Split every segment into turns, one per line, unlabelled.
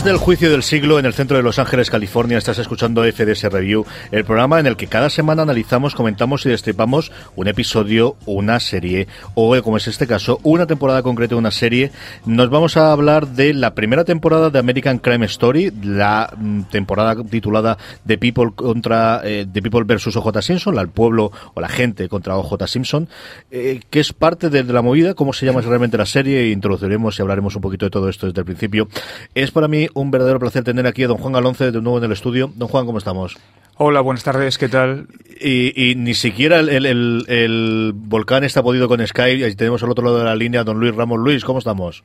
Desde el juicio del siglo en el centro de Los Ángeles, California, estás escuchando FDS Review, el programa en el que cada semana analizamos, comentamos y destripamos un episodio, una serie o, como es este caso, una temporada concreta de una serie. Nos vamos a hablar de la primera temporada de American Crime Story, la mm, temporada titulada The People contra eh, The People versus OJ Simpson, el pueblo o la gente contra OJ Simpson, eh, que es parte de, la movida, cómo se llama realmente la serie, introduciremos y hablaremos un poquito de todo esto desde el principio. Es para mí un verdadero placer tener aquí a don Juan Galonce de nuevo en el estudio. Don Juan, ¿cómo estamos?
Hola, buenas tardes, ¿qué tal?
Y, ni siquiera el, volcán está podido con Skype. Ahí tenemos al otro lado de la línea don Luis Ramos. Luis, ¿cómo estamos?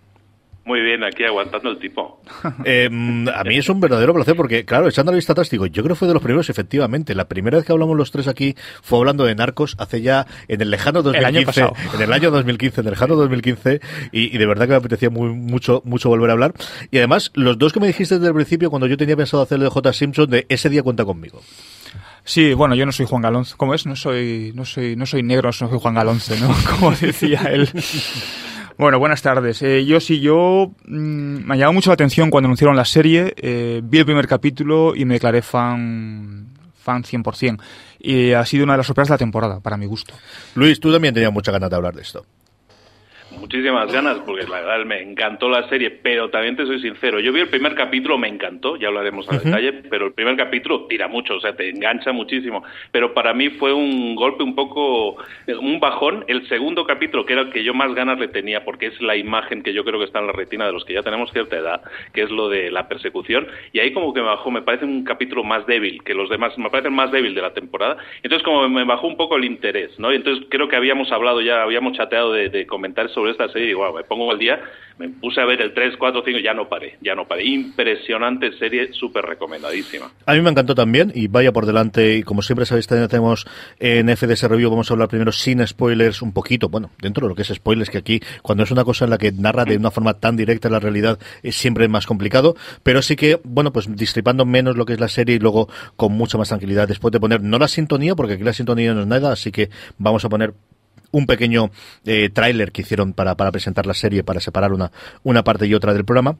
Muy bien, aquí aguantando el tipo.
Eh, a mí es un verdadero placer porque, claro, echando la vista atrás, digo, yo creo que fue de los primeros, efectivamente. La primera vez que hablamos los tres aquí fue hablando de narcos hace ya en el lejano 2015. en el año 2015, en el lejano 2015. Y, de verdad que me apetecía muy, mucho, mucho volver a hablar. Y además, los dos que me dijiste desde el principio, cuando yo tenía pensado hacer el de J. Simpson, de ese día cuenta conmigo.
Sí, bueno, yo no soy Juan Galonce. ¿Cómo es? No soy, no soy, no soy negro, no soy Juan Galonce, ¿no? Como decía él. Bueno, buenas tardes. Eh, yo sí, yo mm, me ha llamado mucho la atención cuando anunciaron la serie. Eh, vi el primer capítulo y me declaré fan fan 100%. Y ha sido una de las sorpresas de la temporada, para mi gusto.
Luis, tú también tenías mucha ganas de hablar de esto
muchísimas ganas porque la verdad me encantó la serie, pero también te soy sincero, yo vi el primer capítulo, me encantó, ya hablaremos a detalle, pero el primer capítulo tira mucho, o sea, te engancha muchísimo, pero para mí fue un golpe un poco, un bajón, el segundo capítulo, que era el que yo más ganas le tenía, porque es la imagen que yo creo que está en la retina de los que ya tenemos cierta edad, que es lo de la persecución, y ahí como que me bajó, me parece un capítulo más débil que los demás, me parece el más débil de la temporada, entonces como me bajó un poco el interés, ¿no? Y entonces creo que habíamos hablado ya, habíamos chateado de, de comentar sobre esta serie digo, me pongo al día, me puse a ver el 3, 4, 5, ya no paré, ya no paré. Impresionante serie, súper recomendadísima.
A mí me encantó también y vaya por delante y como siempre sabéis tenemos en FDS Review, vamos a hablar primero sin spoilers un poquito, bueno, dentro de lo que es spoilers, que aquí cuando es una cosa en la que narra de una forma tan directa la realidad es siempre más complicado, pero sí que, bueno, pues distripando menos lo que es la serie y luego con mucha más tranquilidad después de poner no la sintonía, porque aquí la sintonía no es nada, así que vamos a poner un pequeño eh, tráiler que hicieron para, para presentar la serie, para separar una, una parte y otra del programa.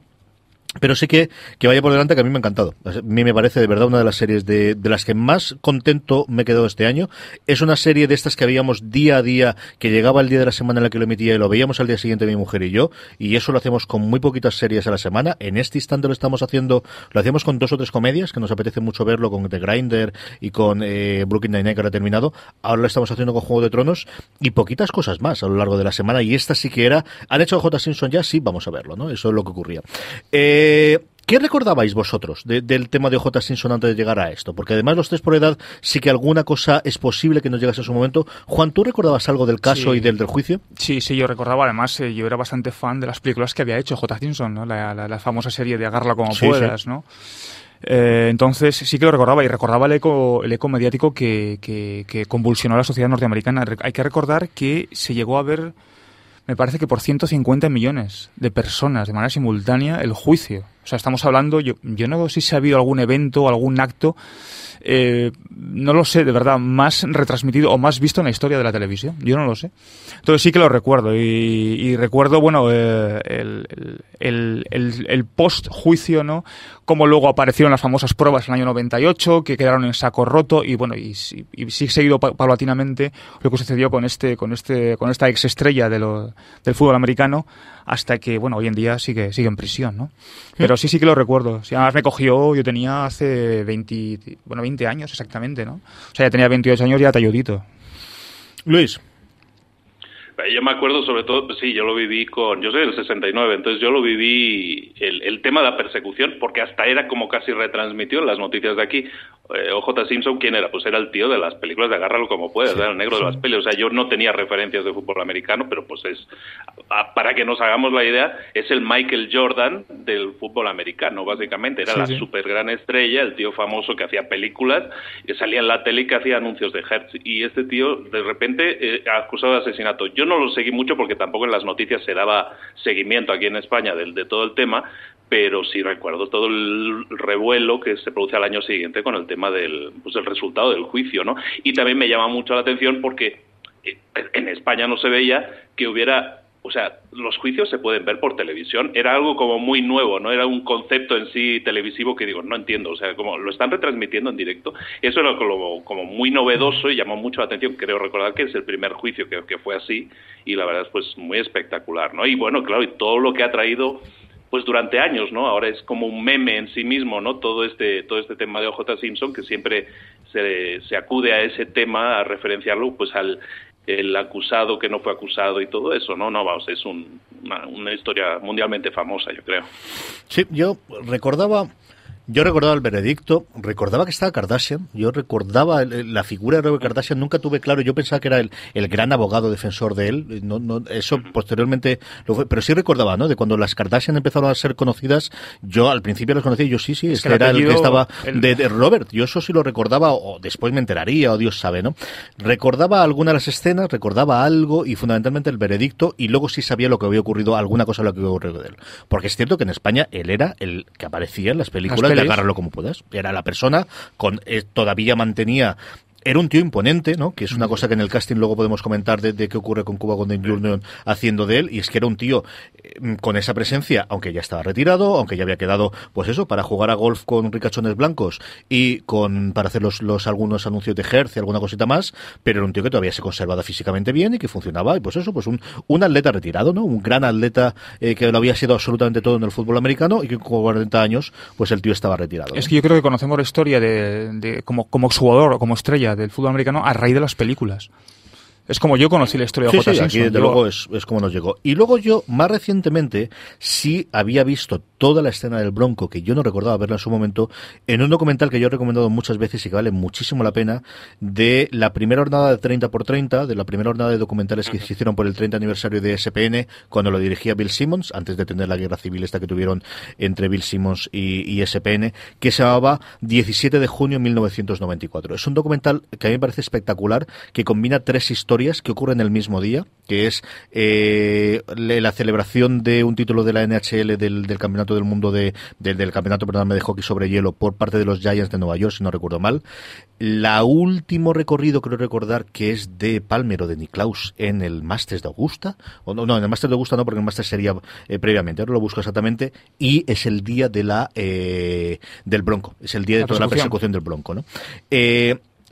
Pero sí que, que vaya por delante, que a mí me ha encantado. A mí me parece de verdad una de las series de, de las que más contento me he quedado este año. Es una serie de estas que veíamos día a día, que llegaba el día de la semana en la que lo emitía y lo veíamos al día siguiente mi mujer y yo. Y eso lo hacemos con muy poquitas series a la semana. En este instante lo estamos haciendo, lo hacemos con dos o tres comedias, que nos apetece mucho verlo, con The Grinder y con eh, Brooklyn Nine-Nine, que ahora ha terminado. Ahora lo estamos haciendo con Juego de Tronos y poquitas cosas más a lo largo de la semana. Y esta sí que era, ¿han hecho J. Simpson ya? Sí, vamos a verlo, ¿no? Eso es lo que ocurría. Eh, eh, ¿Qué recordabais vosotros del tema de J. Simpson antes de llegar a esto? Porque además los tres por edad sí que alguna cosa es posible que nos llegase a su momento. Juan, ¿tú recordabas algo del caso y del, del juicio?
Sí, sí, yo recordaba. Además, eh, yo era bastante fan de las películas que había hecho J. Simpson, ¿no? la, famosa serie de Agarla como puedas, ¿no? Eh, entonces sí que lo recordaba y recordaba el eco, el eco mediático que, que convulsionó a la sociedad norteamericana. Hay que recordar que se llegó a ver me parece que por 150 millones de personas de manera simultánea el juicio. O sea, estamos hablando, yo, yo no sé si ha habido algún evento algún acto eh, no lo sé, de verdad, más retransmitido o más visto en la historia de la televisión. Yo no lo sé. Entonces sí que lo recuerdo. Y, recuerdo, bueno, eh, el, post-juicio, ¿no? Como luego aparecieron las famosas pruebas en el año 98, que quedaron en saco roto. Y bueno, y, y, sí seguido paulatinamente lo que sucedió con este, con este, con esta exestrella de lo, del fútbol americano, hasta que, bueno, hoy en día sigue, sigue en prisión, ¿no? Pero sí, sí que lo recuerdo. Si además me cogió, yo tenía hace 20, bueno, 20 años exactamente, ¿no? O sea, ya tenía 28 años ya talludito.
Luis.
Yo me acuerdo sobre todo, sí, yo lo viví con, yo soy del 69, entonces yo lo viví el, el tema de la persecución, porque hasta era como casi retransmitió en las noticias de aquí. Eh, OJ Simpson, ¿quién era? Pues era el tío de las películas de Agárralo como puedas, era el negro de las pelis. O sea, yo no tenía referencias de fútbol americano, pero pues es, para que nos hagamos la idea, es el Michael Jordan del fútbol americano, básicamente. Era la super gran estrella, el tío famoso que hacía películas, que salía en la tele y que hacía anuncios de Hertz. Y este tío, de repente, eh, acusado de asesinato. Yo no lo seguí mucho porque tampoco en las noticias se daba seguimiento aquí en España del, de todo el tema, pero sí recuerdo todo el revuelo que se produce al año siguiente con el tema del pues, el resultado del juicio, ¿no? Y también me llama mucho la atención porque eh, en España no se veía que hubiera o sea, los juicios se pueden ver por televisión. Era algo como muy nuevo, no era un concepto en sí televisivo que digo, no entiendo. O sea, como lo están retransmitiendo en directo. Eso era como, como muy novedoso y llamó mucho la atención. Creo recordar que es el primer juicio que, que fue así y la verdad es pues muy espectacular, ¿no? Y bueno, claro, y todo lo que ha traído pues durante años, ¿no? Ahora es como un meme en sí mismo, ¿no? Todo este, todo este tema de OJ Simpson, que siempre se, se acude a ese tema, a referenciarlo, pues al el acusado que no fue acusado y todo eso, ¿no? No, vamos, es un, una, una historia mundialmente famosa, yo creo.
Sí, yo recordaba yo recordaba el veredicto, recordaba que estaba Kardashian, yo recordaba la figura de Robert Kardashian, nunca tuve claro, yo pensaba que era el, el gran abogado defensor de él, no, no, eso posteriormente lo fue, pero sí recordaba, ¿no? De cuando las Kardashian empezaron a ser conocidas, yo al principio las conocí, yo sí, sí, es este era el que estaba de, de, Robert, yo eso sí lo recordaba, o después me enteraría, o Dios sabe, ¿no? Recordaba algunas de las escenas, recordaba algo, y fundamentalmente el veredicto, y luego sí sabía lo que había ocurrido, alguna cosa lo que había ocurrido de él. Porque es cierto que en España él era el que aparecía en las películas agárralo como puedas. Era la persona con eh, todavía mantenía era un tío imponente, ¿no? Que es una cosa que en el casting luego podemos comentar de, qué ocurre con Cuba Golden Jr. haciendo de él, y es que era un tío eh, con esa presencia, aunque ya estaba retirado, aunque ya había quedado, pues eso, para jugar a golf con ricachones blancos y con para hacer los, los algunos anuncios de Hertz y alguna cosita más, pero era un tío que todavía se conservaba físicamente bien y que funcionaba, y pues eso, pues un, un atleta retirado, ¿no? Un gran atleta eh, que lo había sido absolutamente todo en el fútbol americano y que con 40 años, pues el tío estaba retirado.
Es que yo creo que conocemos la historia de, de como, como jugador o como estrella del fútbol americano a raíz de las películas. Es como yo conocí la historia de J.
Sí,
Simpson.
Aquí, desde luego, es, es, como nos llegó. Y luego yo, más recientemente, sí había visto toda la escena del Bronco, que yo no recordaba verla en su momento, en un documental que yo he recomendado muchas veces y que vale muchísimo la pena, de la primera jornada de 30 por 30, de la primera jornada de documentales que se hicieron por el 30 aniversario de SPN, cuando lo dirigía Bill Simmons, antes de tener la guerra civil esta que tuvieron entre Bill Simmons y, y SPN, que se llamaba 17 de junio de 1994. Es un documental que a mí me parece espectacular, que combina tres historias que ocurren el mismo día, que es eh, la celebración de un título de la NHL del, del campeonato del mundo de, de, del campeonato perdón, de hockey sobre hielo por parte de los Giants de Nueva York, si no recuerdo mal. La último recorrido, creo recordar, que es de Palmer o de Niklaus en el Masters de Augusta. O no, no, en el Masters de Augusta no, porque el Masters sería eh, previamente. Ahora lo busco exactamente. Y es el día de la eh, del Bronco. Es el día de la toda la persecución del Bronco, ¿no?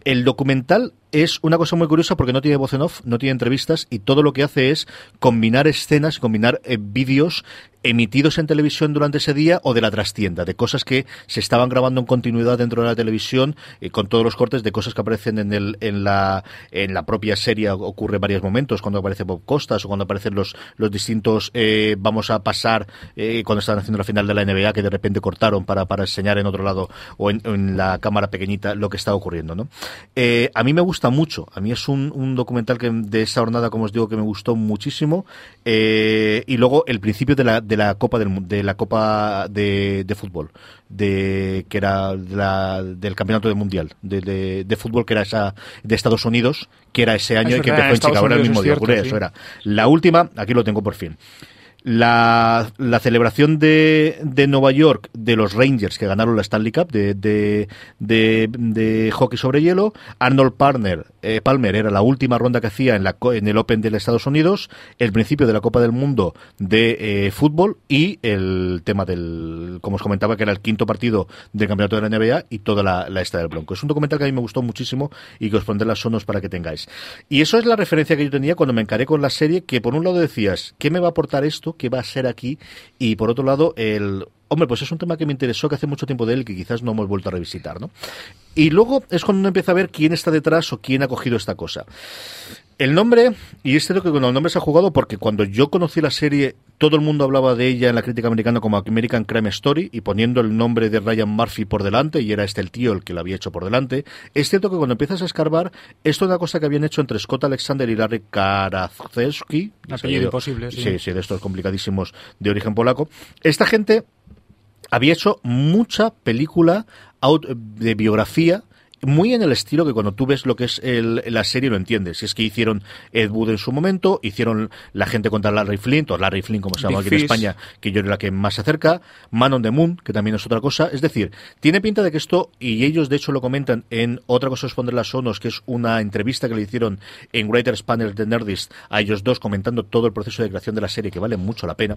El documental es una cosa muy curiosa porque no tiene voz en off, no tiene entrevistas y todo lo que hace es combinar escenas, combinar eh, vídeos emitidos en televisión durante ese día o de la trastienda, de cosas que se estaban grabando en continuidad dentro de la televisión, eh, con todos los cortes de cosas que aparecen en, el, en, la, en la propia serie, ocurre en varios momentos, cuando aparece Bob Costas o cuando aparecen los, los distintos, eh, vamos a pasar, eh, cuando estaban haciendo la final de la NBA, que de repente cortaron para, para enseñar en otro lado o en, la cámara pequeñita lo que está ocurriendo. ¿no? Eh, a mí me gusta mucho, a mí es un, un documental que de esa jornada, como os digo, que me gustó muchísimo, eh, y luego el principio de la, de la Copa del, de la Copa de, de fútbol, de que era la, del Campeonato del Mundial de, de, fútbol que era esa de Estados Unidos, que era ese año y que empezó en Chicago, era el mismo día, ocurre sí. eso era. La última, aquí lo tengo por fin la, la celebración de, de, Nueva York de los Rangers que ganaron la Stanley Cup de, de, de, hockey sobre hielo. Arnold Palmer, eh, Palmer era la última ronda que hacía en, la, en el Open de Estados Unidos, el principio de la Copa del Mundo de eh, fútbol y el tema del, como os comentaba, que era el quinto partido del campeonato de la NBA y toda la, la esta del Bronco. Es un documental que a mí me gustó muchísimo y que os pondré las sonos para que tengáis. Y eso es la referencia que yo tenía cuando me encaré con la serie, que por un lado decías, ¿qué me va a aportar esto? que va a ser aquí y por otro lado el hombre, pues es un tema que me interesó, que hace mucho tiempo de él, que quizás no hemos vuelto a revisitar, ¿no? Y luego es cuando uno empieza a ver quién está detrás o quién ha cogido esta cosa. El nombre, y es cierto que con el nombre se ha jugado porque cuando yo conocí la serie, todo el mundo hablaba de ella en la crítica americana como American Crime Story y poniendo el nombre de Ryan Murphy por delante, y era este el tío el que lo había hecho por delante. Es cierto que cuando empiezas a escarbar, esto es una cosa que habían hecho entre Scott Alexander y Larry Karaszewski.
Apellido imposible, sí.
Sí, sí, de estos complicadísimos de origen polaco. Esta gente había hecho mucha película de biografía muy en el estilo que cuando tú ves lo que es el, la serie lo entiendes. Si es que hicieron Ed Wood en su momento, hicieron La gente contra Larry Flint, o Larry Flint como se llama aquí en España, que yo era la que más se acerca, Man on the Moon, que también es otra cosa. Es decir, tiene pinta de que esto, y ellos de hecho lo comentan en Otra cosa es poner las sonos, que es una entrevista que le hicieron en Writers Panel de Nerdist a ellos dos comentando todo el proceso de creación de la serie, que vale mucho la pena.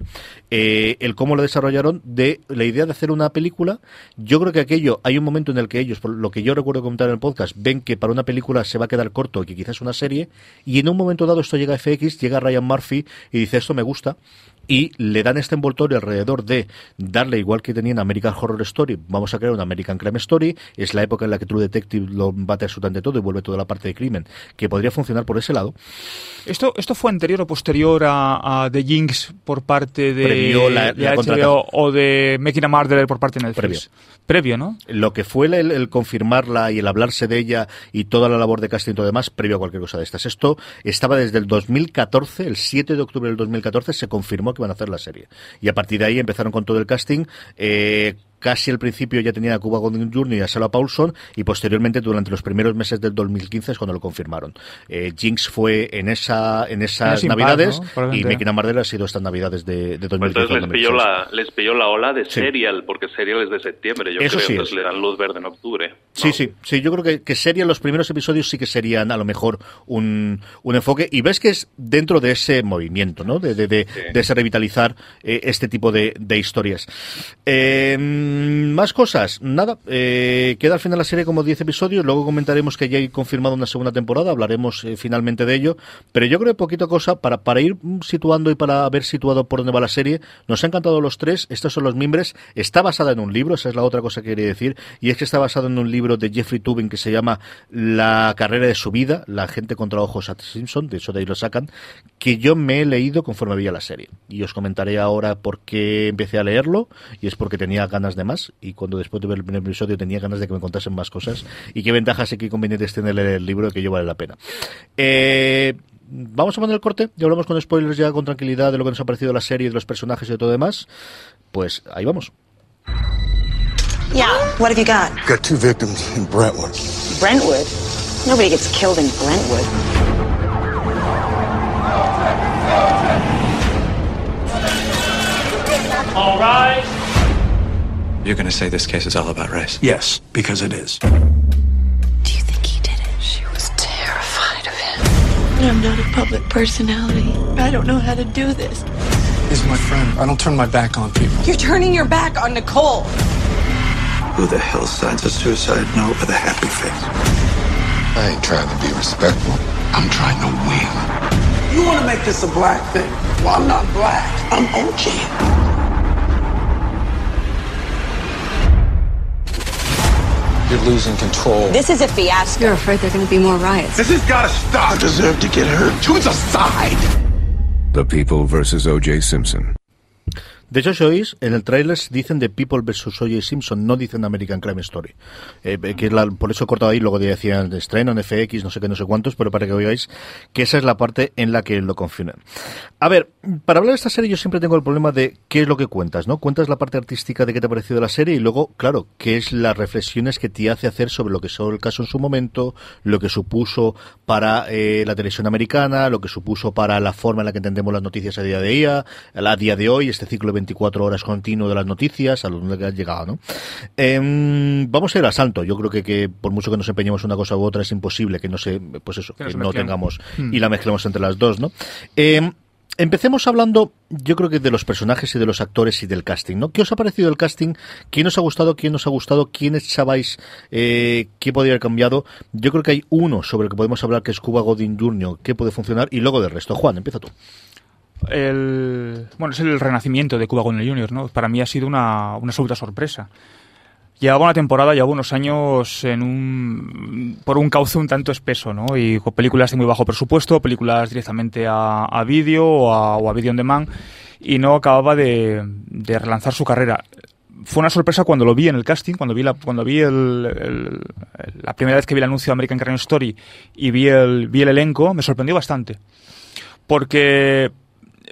Eh, el cómo lo desarrollaron, de la idea de hacer una película, yo creo que aquello, hay un momento en el que ellos, por lo que yo recuerdo en el podcast, ven que para una película se va a quedar corto que quizás una serie, y en un momento dado esto llega a FX, llega Ryan Murphy y dice esto me gusta, y le dan este envoltorio alrededor de darle igual que tenía en American Horror Story, vamos a crear una American Crime Story, es la época en la que True Detective lo bate absolutamente todo y vuelve toda la parte de crimen, que podría funcionar por ese lado.
¿Esto, esto fue anterior o posterior a, The Jinx por parte de,
la,
HBO o de Making a Murderer por parte de Netflix?
Previo.
Previo, ¿no?
Lo que fue el, confirmarla y el hablarse de ella y toda la labor de casting y todo demás, previo a cualquier cosa de estas. Esto estaba desde el 2014, el 7 de octubre del 2014 se confirmó que iban a hacer la serie. Y a partir de ahí empezaron con todo el casting. Eh, casi al principio ya tenía a Cuba Gooding Jr. y a Sarah Paulson y posteriormente durante los primeros meses del 2015 es cuando lo confirmaron. Eh, Jinx fue en esa en esas navidades y Making a ha sido estas navidades de, de 2015. Pues
entonces les pilló, la, les pilló la ola de Serial, porque Serial es de septiembre, yo
Eso
creo,
sí
entonces le dan luz verde en octubre.
Sí, sí, sí, yo creo que, que Serial, los primeros episodios sí que serían a lo mejor un, un enfoque y ves que es dentro de ese movimiento, ¿no? De, de, de, ese revitalizar eh, este tipo de, de historias. Eh, más cosas, nada, eh, queda al final la serie como 10 episodios, luego comentaremos que ya hay confirmado una segunda temporada, hablaremos eh, finalmente de ello, pero yo creo que poquito cosa para, para ir situando y para haber situado por dónde va la serie, nos ha encantado los tres, estos son los miembros, está basada en un libro, esa es la otra cosa que quería decir, y es que está basado en un libro de Jeffrey Tubin que se llama La carrera de su vida, la gente contra ojos a Simpson, de eso de ahí lo sacan, que yo me he leído conforme veía la serie, y os comentaré ahora por qué empecé a leerlo, y es porque tenía ganas de más, y cuando después de ver el primer episodio tenía ganas de que me contasen más cosas y qué ventajas y qué inconvenientes tiene el libro que yo vale la pena. Eh, vamos a poner el corte, ya hablamos con spoilers ya con tranquilidad de lo que nos ha parecido la serie, de los personajes y de todo demás. Pues ahí vamos.
Yeah, what have you got?
Got two victims in Brentwood.
Brentwood? Nobody gets killed in Brentwood.
All right.
You're going to say this case is all about race?
Yes, because it is.
Do you think he did it? She was terrified of him. I'm not a public personality. I don't know how to do this.
He's my friend. I don't turn my back on people.
You're turning your back on Nicole.
Who the hell signs a suicide note with a happy face? I ain't trying to be respectful. I'm trying to win. You want to make this a black thing? Well, I'm not black. I'm OG. You're losing control.
This is a fiasco. You're afraid there are going to be more riots.
This has got to stop. I deserve to get hurt. Choose a side.
The People versus O.J. Simpson.
De hecho, si oís, en el trailer dicen de People vs. O.J. Simpson, no dicen American Crime Story. Eh, que por eso he cortado ahí, luego decían estreno en FX, no sé qué, no sé cuántos, pero para que oigáis que esa es la parte en la que lo confunden. A ver, para hablar de esta serie yo siempre tengo el problema de qué es lo que cuentas, ¿no? Cuentas la parte artística de qué te ha parecido la serie y luego, claro, qué es las reflexiones que te hace hacer sobre lo que son el caso en su momento, lo que supuso para eh, la televisión americana, lo que supuso para la forma en la que entendemos las noticias a día de día, a día de hoy, este ciclo 24 horas continuo de las noticias, a donde has llegado, ¿no? Em, vamos a ir a salto. Yo creo que, que, por mucho que nos empeñemos una cosa u otra, es imposible que no se, pues eso, que, no tengamos hmm. y la mezclemos entre las dos, ¿no? Eh, Empecemos hablando, yo creo que de los personajes y de los actores y del casting, ¿no? ¿Qué os ha parecido el casting? ¿Quién os ha gustado? ¿Quién os ha gustado? ¿Quién echabais? Eh, ¿Qué podría haber cambiado? Yo creo que hay uno sobre el que podemos hablar, que es Cuba Godin Jr., que puede funcionar, y luego del resto. Juan, empieza tú.
El, bueno, es el renacimiento de Cuba Gooding Jr., ¿no? Para mí ha sido una, una absoluta sorpresa. Llevaba una temporada, llevaba unos años en un, por un cauce un tanto espeso, ¿no? Y con películas de muy bajo presupuesto, películas directamente a, a vídeo o a, o a video on demand, y no acababa de, de relanzar su carrera fue una sorpresa cuando lo vi en el casting, cuando vi la, cuando vi el, la primera vez que vi el anuncio de American Crime Story y vi el, vi el elenco, me sorprendió bastante. Porque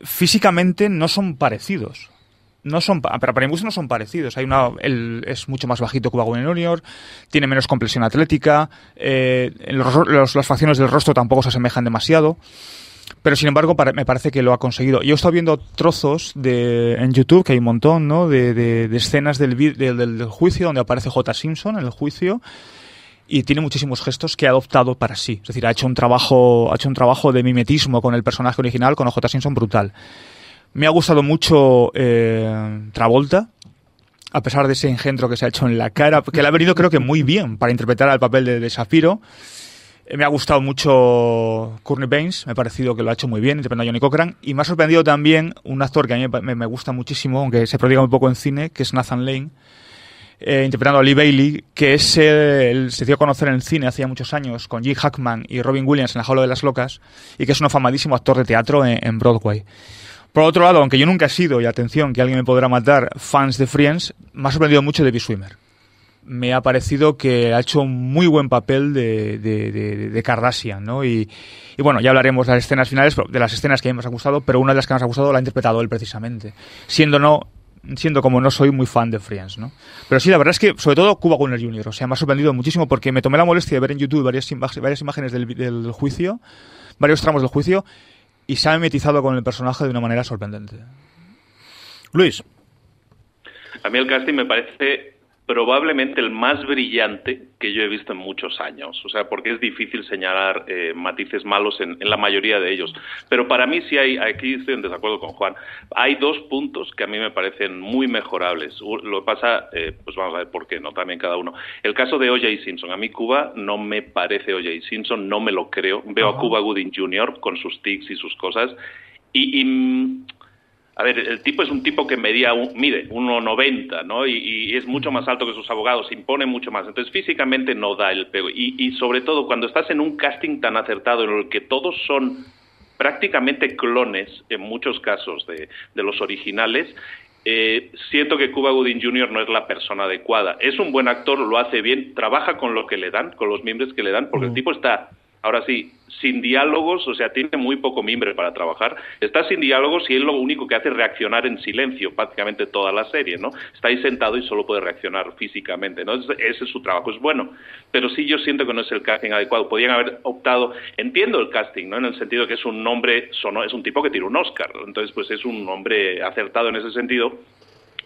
físicamente no son parecidos. No son, pero para mi gusto no son parecidos. Hay una, él es mucho más bajito que Wagner Junior, tiene menos compresión atlética, eh, los, las facciones del rostro tampoco se asemejan demasiado. Pero sin embargo, me parece que lo ha conseguido. Yo he estado viendo trozos de, en YouTube, que hay un montón, ¿no? De, de, de escenas del, del, del, juicio donde aparece J. Simpson en el juicio y tiene muchísimos gestos que ha adoptado para sí. Es decir, ha hecho un trabajo, ha hecho un trabajo de mimetismo con el personaje original, con J. Simpson brutal. Me ha gustado mucho eh, Travolta, a pesar de ese engendro que se ha hecho en la cara, que le ha venido creo que muy bien para interpretar al papel de, de Shapiro. Me ha gustado mucho Courtney Baines, me ha parecido que lo ha hecho muy bien, interpretando a Johnny Cochran. Y me ha sorprendido también un actor que a mí me, me gusta muchísimo, aunque se prodiga un poco en cine, que es Nathan Lane, eh, interpretando a Lee Bailey, que es el, se dio a conocer en el cine hace muchos años con G. Hackman y Robin Williams en La Jaula de las Locas, y que es un afamadísimo actor de teatro en, Broadway. Por otro lado, aunque yo nunca he sido, y atención, que alguien me podrá matar, fans de Friends, me ha sorprendido mucho Debbie Swimmer me ha parecido que ha hecho un muy buen papel de, de, Kardashian. Y, bueno, ya hablaremos de las escenas finales, de las escenas que a mí me ha gustado, pero una de las que más ha gustado la ha interpretado él precisamente, siendo no siendo como no soy muy fan de Friends, ¿no? Pero sí, la verdad es que, sobre todo, Cuba Gooding Jr., o sea, me ha sorprendido muchísimo porque me tomé la molestia de ver en YouTube varias, varias imágenes del, del juicio, varios tramos del juicio, y se ha mimetizado con el personaje de una manera sorprendente.
Luis.
A mí el casting me parece probablemente el más brillante que yo he visto en muchos años. O sea, porque es difícil señalar eh, matices malos en, en, la mayoría de ellos. Pero para mí sí hay, aquí estoy en desacuerdo con Juan, hay dos puntos que a mí me parecen muy mejorables. Lo que pasa, eh, pues vamos a ver por qué, ¿no? También cada uno. El caso de O.J. Simpson. A mí Cuba no me parece O.J. Simpson, no me lo creo. Veo a Cuba Gooding Jr. con sus tics y sus cosas. y, y a ver, el tipo es un tipo que medía, un, mide 1,90, ¿no? Y, y, es mucho más alto que sus abogados, impone mucho más. Entonces, físicamente no da el pego. Y, y, sobre todo, cuando estás en un casting tan acertado en el que todos son prácticamente clones, en muchos casos, de, de los originales, eh, siento que Cuba Gooding Jr. no es la persona adecuada. Es un buen actor, lo hace bien, trabaja con lo que le dan, con los miembros que le dan, porque mm. el tipo está ahora sí, sin diálogos, o sea, tiene muy poco mimbre para trabajar, está sin diálogos y él lo único que hace es reaccionar en silencio prácticamente toda la serie, ¿no? Está ahí sentado y solo puede reaccionar físicamente, ¿no? Ese es su trabajo, es bueno, pero sí yo siento que no es el casting adecuado, podían haber optado, entiendo el casting, ¿no? En el sentido que es un nombre, es un tipo que tiene un Oscar, entonces pues es un hombre acertado en ese sentido,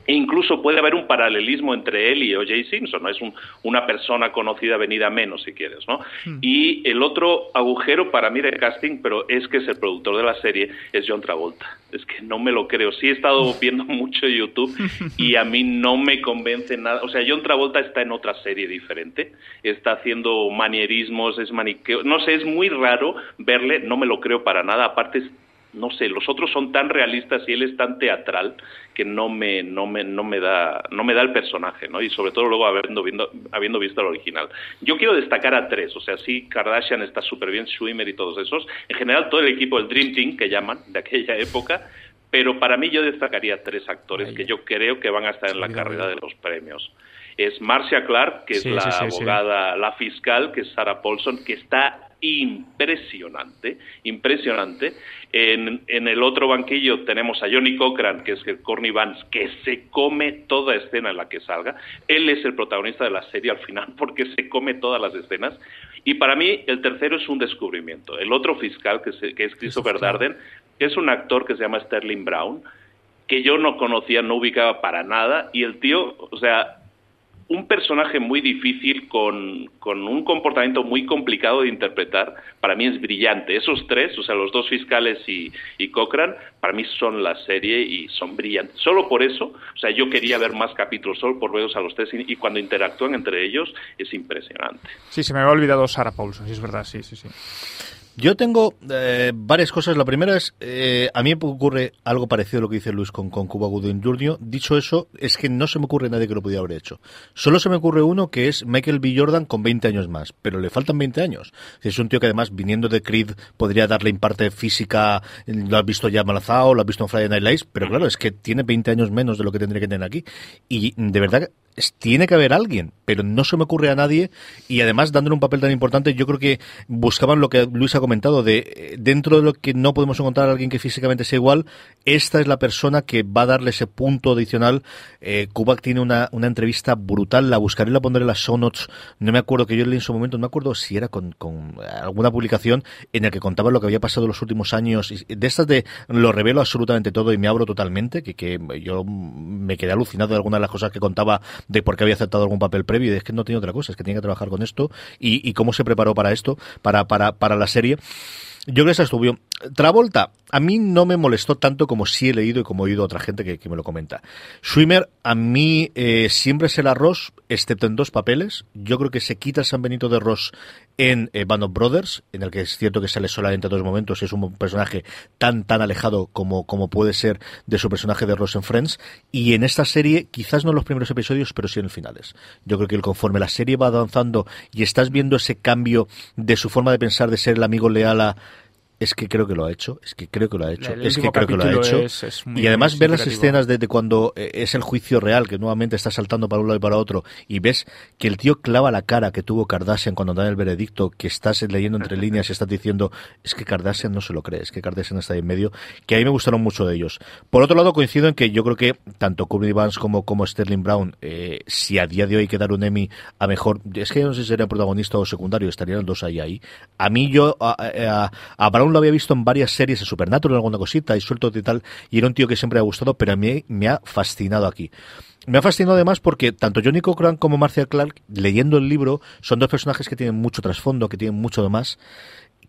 e incluso puede haber un paralelismo entre él y O.J. Simpson, ¿no? Es un, una persona conocida venida menos, si quieres, ¿no? Mm. Y el otro agujero para mí de casting, pero es que es el productor de la serie, es John Travolta. Es que no me lo creo. Sí he estado viendo mucho YouTube y a mí no me convence nada. O sea, John Travolta está en otra serie diferente. Está haciendo manierismos, es maniqueo. No sé, es muy raro verle, no me lo creo para nada. Aparte, no sé, los otros son tan realistas y él es tan teatral que no me, no me, no me, da, no me da el personaje, ¿no? Y sobre todo luego habiendo, viendo, habiendo visto el original. Yo quiero destacar a tres, o sea, sí, Kardashian está súper bien, Schwimmer y todos esos. En general, todo el equipo del Dream Team, que llaman, de aquella época, pero para mí yo destacaría tres actores que yo creo que van a estar en la carrera de los premios. Es Marcia Clark, que es la sí, sí, abogada, la fiscal, que es Sarah Paulson, que está impresionante, impresionante. En, en, el otro banquillo tenemos a Johnny Cochran, que es el Corny Vance, que se come toda escena en la que salga. Él es el protagonista de la serie al final porque se come todas las escenas. Y para mí el tercero es un descubrimiento. El otro fiscal, que, se, que es Christopher Darden, que es un actor que se llama Sterling Brown, que yo no conocía, no ubicaba para nada, y el tío, o sea, un personaje muy difícil con, con, un comportamiento muy complicado de interpretar, para mí es brillante. Esos tres, o sea, los dos fiscales y, y Cochran, para mí son la serie y son brillantes. Solo por eso, o sea, yo quería ver más capítulos, solo por verlos a los tres y, cuando interactúan entre ellos es impresionante.
Sí, se me había olvidado Sarah Paulson, sí, es verdad, sí, sí, sí.
Yo tengo eh, varias cosas. La primera es, eh, a mí me ocurre algo parecido a lo que dice Luis con, con Cuba Gooding Jr. Dicho eso, es que no se me ocurre nadie que lo pudiera haber hecho. Solo se me ocurre uno que es Michael B. Jordan con 20 años más, pero le faltan 20 años. Es un tío que además, viniendo de Creed, podría darle imparte física, lo has visto ya malazado, lo has visto en Friday Night Lights, pero claro, es que tiene 20 años menos de lo que tendría que tener aquí. Y de verdad tiene que haber alguien, pero no se me ocurre a nadie y además dándole un papel tan importante, yo creo que buscaban lo que Luis ha comentado, de eh, dentro de lo que no podemos encontrar a alguien que físicamente sea igual, esta es la persona que va a darle ese punto adicional. Eh, Kubak tiene una, una entrevista brutal, la buscaré, la pondré en las show notes, no me acuerdo que yo leí en su momento, no me acuerdo si era con, con alguna publicación en la que contaba lo que había pasado los últimos años, de estas de lo revelo absolutamente todo y me abro totalmente, que, que yo me quedé alucinado de algunas de las cosas que contaba de por qué había aceptado algún papel previo y es que no tenía otra cosa, es que tenía que trabajar con esto y, y cómo se preparó para esto, para, para, para la serie. Yo creo que esa estuvo. Travolta, a mí no me molestó tanto como sí he leído y como he oído a otra gente que, me lo comenta. Schwimmer, a mí eh, siempre es el arroz, excepto en dos papeles. Yo creo que se quita San Benito de Ross en eh, Band of Brothers, en el que es cierto que sale solamente en dos momentos, es un personaje tan, tan alejado como, como puede ser de su personaje de Ross en Friends. Y en esta serie, quizás no en los primeros episodios, pero sí en los finales. Yo creo que conforme la serie va avanzando y estás viendo ese cambio de su forma de pensar, de ser el amigo leal a es que creo que lo ha hecho, es que creo que lo ha hecho,
El
es que creo que lo ha hecho.
es- es muy
y además ver las escenas de, de cuando eh, es el juicio real, que nuevamente está saltando para un lado y para otro, y ves que el tío clava la cara que tuvo Kardashian cuando da el veredicto, que estás leyendo entre líneas y estás diciendo, es que Kardashian no se lo cree, es que Kardashian está ahí en medio, que a mí me gustaron mucho de ellos. Por otro lado, coincido en que yo creo que tanto Courtney Vance como, como Sterling Brown, eh, si a día de hoy hay que dar un Emmy a mejor, es que no sé si sería protagonista o secundario, estarían los dos ahí ahí. A mí yo, a, a- a Brown lo había visto en varias series, en Supernatural, alguna cosita, y suelto y tal, y era un tío que siempre me ha gustado, pero a mí me ha fascinado aquí. Me ha fascinado además porque tanto Johnny Cochran como Marcia Clark, leyendo el libro, son dos personajes que tienen mucho trasfondo, que tienen mucho de más,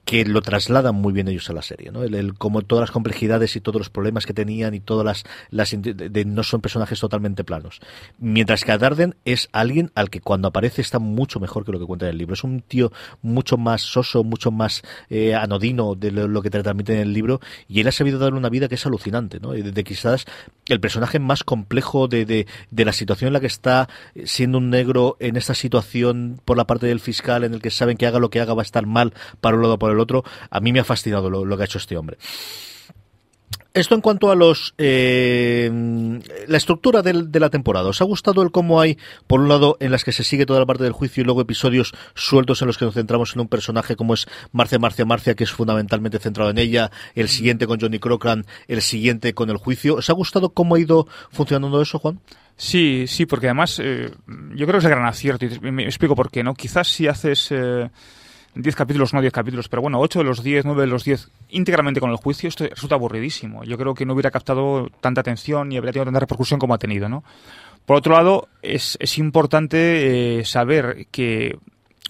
que lo trasladan muy bien ellos a la serie, ¿no? El, como todas las complejidades y todos los problemas que tenían y todas las, las de- no son personajes totalmente planos. Mientras que Darden es alguien al que cuando aparece está mucho mejor que lo que cuenta en el libro. Es un tío mucho más soso, mucho más eh, anodino de lo, que te transmite en el libro y él ha sabido darle una vida que es alucinante, ¿no? De, quizás el personaje más complejo de, de, de la situación en la que está eh, siendo un negro en esta situación por la parte del fiscal en el que saben que haga lo que haga va a estar mal para un lado o el otro, a mí me ha fascinado lo, que ha hecho este hombre. Esto en cuanto a los eh, la estructura de la temporada. ¿Os ha gustado el cómo hay, por un lado, en las que se sigue toda la parte del juicio y luego episodios sueltos en los que nos centramos en un personaje como es Marcia, Marcia, Marcia, que es fundamentalmente centrado en ella, el siguiente con Johnny Cochran, el siguiente con el juicio? ¿Os ha gustado cómo ha ido funcionando eso, Juan?
Sí, sí, porque además eh, yo creo que es el gran acierto. Y me explico por qué, ¿no? Quizás si haces eh, 10 capítulos, no 10 capítulos, pero bueno, 8 de los 10, 9 de los 10 íntegramente con el juicio, esto resulta aburridísimo. Yo creo que no hubiera captado tanta atención ni habría tenido tanta repercusión como ha tenido, ¿no? Por otro lado, es, es importante eh, saber que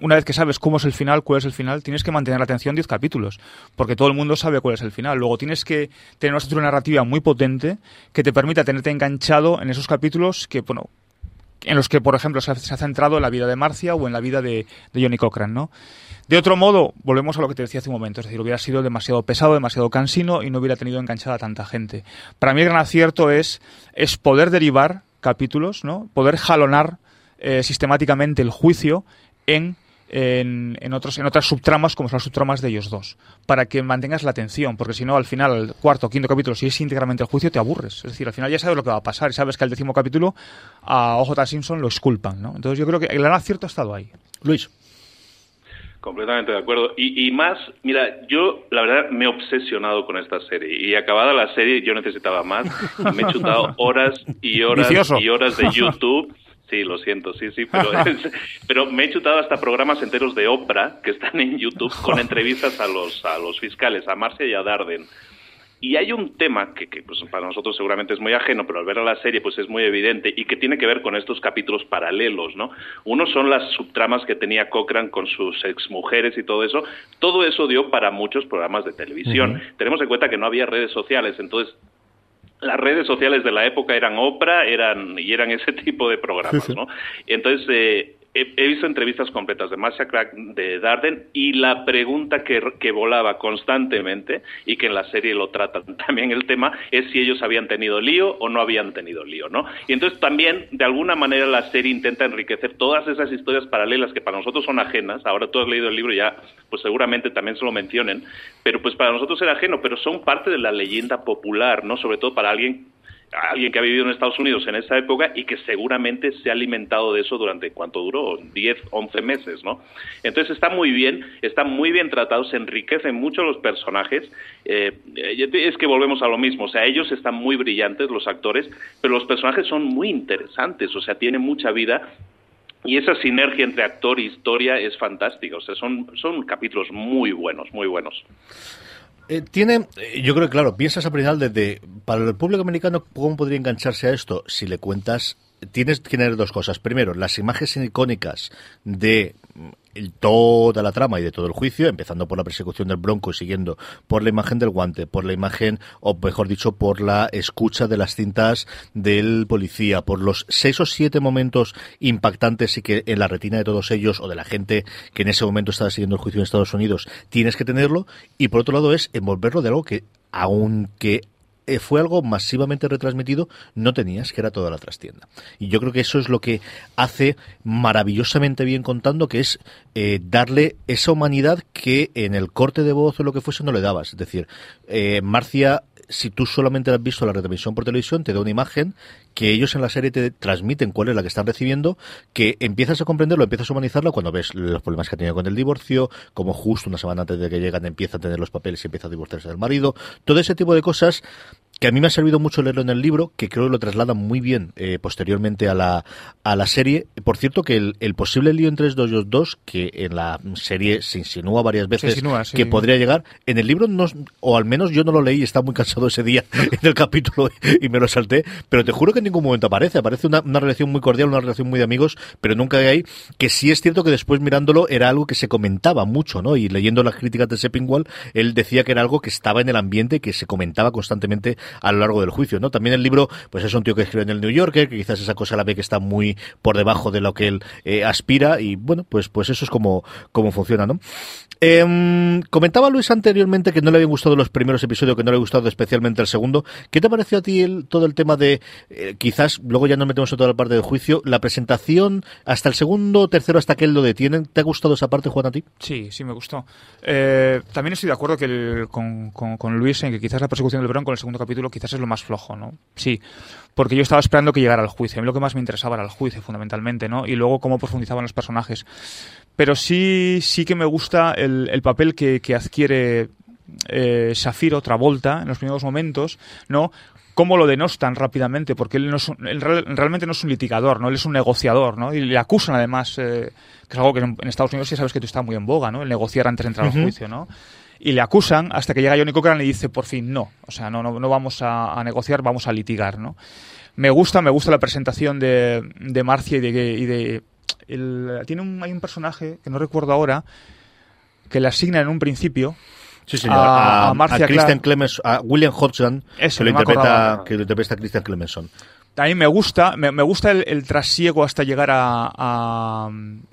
una vez que sabes cómo es el final, cuál es el final, tienes que mantener la atención 10 capítulos, porque todo el mundo sabe cuál es el final. Luego tienes que tener una estructura narrativa muy potente que te permita tenerte enganchado en esos capítulos que, bueno, en los que, por ejemplo, se ha, se ha centrado en la vida de Marcia o en la vida de, de Johnny Cochran, ¿no? De otro modo, volvemos a lo que te decía hace un momento, es decir, hubiera sido demasiado pesado, demasiado cansino y no hubiera tenido enganchada a tanta gente. Para mí el gran acierto es, es poder derivar capítulos, ¿no? Poder jalonar eh, sistemáticamente el juicio en en, en, otros, en otras subtramas como son las subtramas de ellos dos, para que mantengas la atención, porque si no, al final, al cuarto o quinto capítulo, si es íntegramente el juicio, te aburres. Es decir, al final ya sabes lo que va a pasar y sabes que al décimo capítulo a OJ Simpson lo exculpan, ¿no? Entonces yo creo que el gran acierto ha estado ahí.
Luis.
Completamente de acuerdo. Y, y más, mira, yo la verdad me he obsesionado con esta serie. Y acabada la serie, yo necesitaba más. Me he chutado horas y horas
Vicioso.
y horas de YouTube. Sí, lo siento, sí, sí, pero, es- pero me he chutado hasta programas enteros de Oprah que están en YouTube con entrevistas a los, a los fiscales, a Marcia y a Darden. Y hay un tema que, que, pues, para nosotros seguramente es muy ajeno, pero al ver a la serie pues es muy evidente y que tiene que ver con estos capítulos paralelos, ¿no? Uno son las subtramas que tenía Cochran con sus exmujeres y todo eso. Todo eso dio para muchos programas de televisión. Tenemos en cuenta que no había redes sociales, entonces las redes sociales de la época eran Oprah eran y eran ese tipo de programas. ¿no? Entonces, eh, he, visto entrevistas completas de Marcia Crack, de Darden, y la pregunta que, volaba constantemente, y que en la serie lo tratan también el tema, es si ellos habían tenido lío o no habían tenido lío, ¿no? Y entonces también, de alguna manera, la serie intenta enriquecer todas esas historias paralelas que para nosotros son ajenas. Ahora tú has leído el libro ya, pues seguramente también se lo mencionen, pero pues para nosotros era ajeno, pero son parte de la leyenda popular, ¿no? Sobre todo para alguien alguien que ha vivido en Estados Unidos en esa época y que seguramente se ha alimentado de eso durante cuánto duró, 10, 11 meses, ¿no? Entonces está muy bien, están muy bien tratados, se enriquecen mucho los personajes. Eh, es que volvemos a lo mismo, o sea, ellos están muy brillantes, los actores, pero los personajes son muy interesantes, o sea, tienen mucha vida y esa sinergia entre actor e historia es fantástica, o sea, son, son capítulos muy buenos, muy buenos.
Eh, tiene, eh, yo creo que claro, piensas al final desde, para el público americano, ¿cómo podría engancharse a esto? Si le cuentas, tienes que tener dos cosas. Primero, las imágenes icónicas de toda la trama y de todo el juicio, empezando por la persecución del Bronco y siguiendo por la imagen del guante, por la imagen, o mejor dicho, por la escucha de las cintas del policía, por los seis o siete momentos impactantes y que en la retina de todos ellos o de la gente que en ese momento estaba siguiendo el juicio en Estados Unidos, tienes que tenerlo. Y por otro lado es envolverlo de algo que, aunque fue algo masivamente retransmitido, no tenías, que era toda la trastienda. Y yo creo que eso es lo que hace maravillosamente bien contando, que es eh, darle esa humanidad que en el corte de voz o lo que fuese no le dabas. Es decir, eh, Marcia si tú solamente has visto la retransmisión por televisión, te da una imagen que ellos en la serie te transmiten cuál es la que están recibiendo, que empiezas a comprenderlo, empiezas a humanizarlo cuando ves los problemas que ha tenido con el divorcio, como justo una semana antes de que llegan empieza a tener los papeles y empieza a divorciarse del marido, todo ese tipo de cosas que a mí me ha servido mucho leerlo en el libro, que creo que lo trasladan muy bien eh, posteriormente a la, a la serie. Por cierto, que el, posible lío entre ellos dos, que en la serie se insinúa varias veces que podría llegar, en el libro, no, o al menos yo no lo leí, estaba muy cansado ese día en el capítulo y me lo salté, pero te juro que en ningún momento aparece. Aparece una, una relación muy cordial, una relación muy de amigos, pero nunca hay que sí es cierto que después mirándolo era algo que se comentaba mucho, ¿no? Y leyendo las críticas de Seppingwall, él decía que era algo que estaba en el ambiente, que se comentaba constantemente a lo largo del juicio, ¿no? También el libro, pues es un tío que escribe en el New Yorker, que quizás esa cosa la ve que está muy por debajo de lo que él eh, aspira y bueno, pues pues eso es como, como funciona, ¿no? Em, comentaba Luis anteriormente que no le habían gustado los primeros episodios, que no le ha gustado especialmente el segundo. ¿Qué te pareció a ti el, todo el tema de, eh, quizás, luego ya nos metemos en toda la parte del juicio, la presentación hasta el segundo, tercero, hasta que él lo detienen? ¿Te ha gustado esa parte, Juan, a ti?
Sí, sí, me gustó. Eh, también estoy de acuerdo que con, Luis en que quizás la persecución del Bronco en el segundo capítulo quizás es lo más flojo, ¿no? Sí, porque yo estaba esperando que llegara al juicio. A mí lo que más me interesaba era el juicio, fundamentalmente, ¿no? Y luego cómo profundizaban los personajes pero sí, sí que me gusta el, papel que, adquiere eh, Shafiro Travolta en los primeros momentos, ¿no? cómo lo denostan rápidamente, porque él, no es realmente no es un litigador, ¿no? Él es un negociador, ¿no? Y le acusan además, eh, que es algo que en, Estados Unidos ya sabes que tú está muy en boga, ¿no? El negociar antes de entrar al juicio, ¿no? Y le acusan hasta que llega Johnny Cochran y dice, por fin, no. O sea, no, no, no vamos a, negociar, vamos a litigar, ¿no? Me gusta, me gusta la presentación de, de Marcia y de, tiene un, hay un personaje que no recuerdo ahora que le asigna en un principio
Sí, señor. A, Christian Clemens, a William Hodgson, que, lo interpreta, que lo interpreta Christian Clemenson.
A mí me gusta, me, gusta el, trasiego hasta llegar a,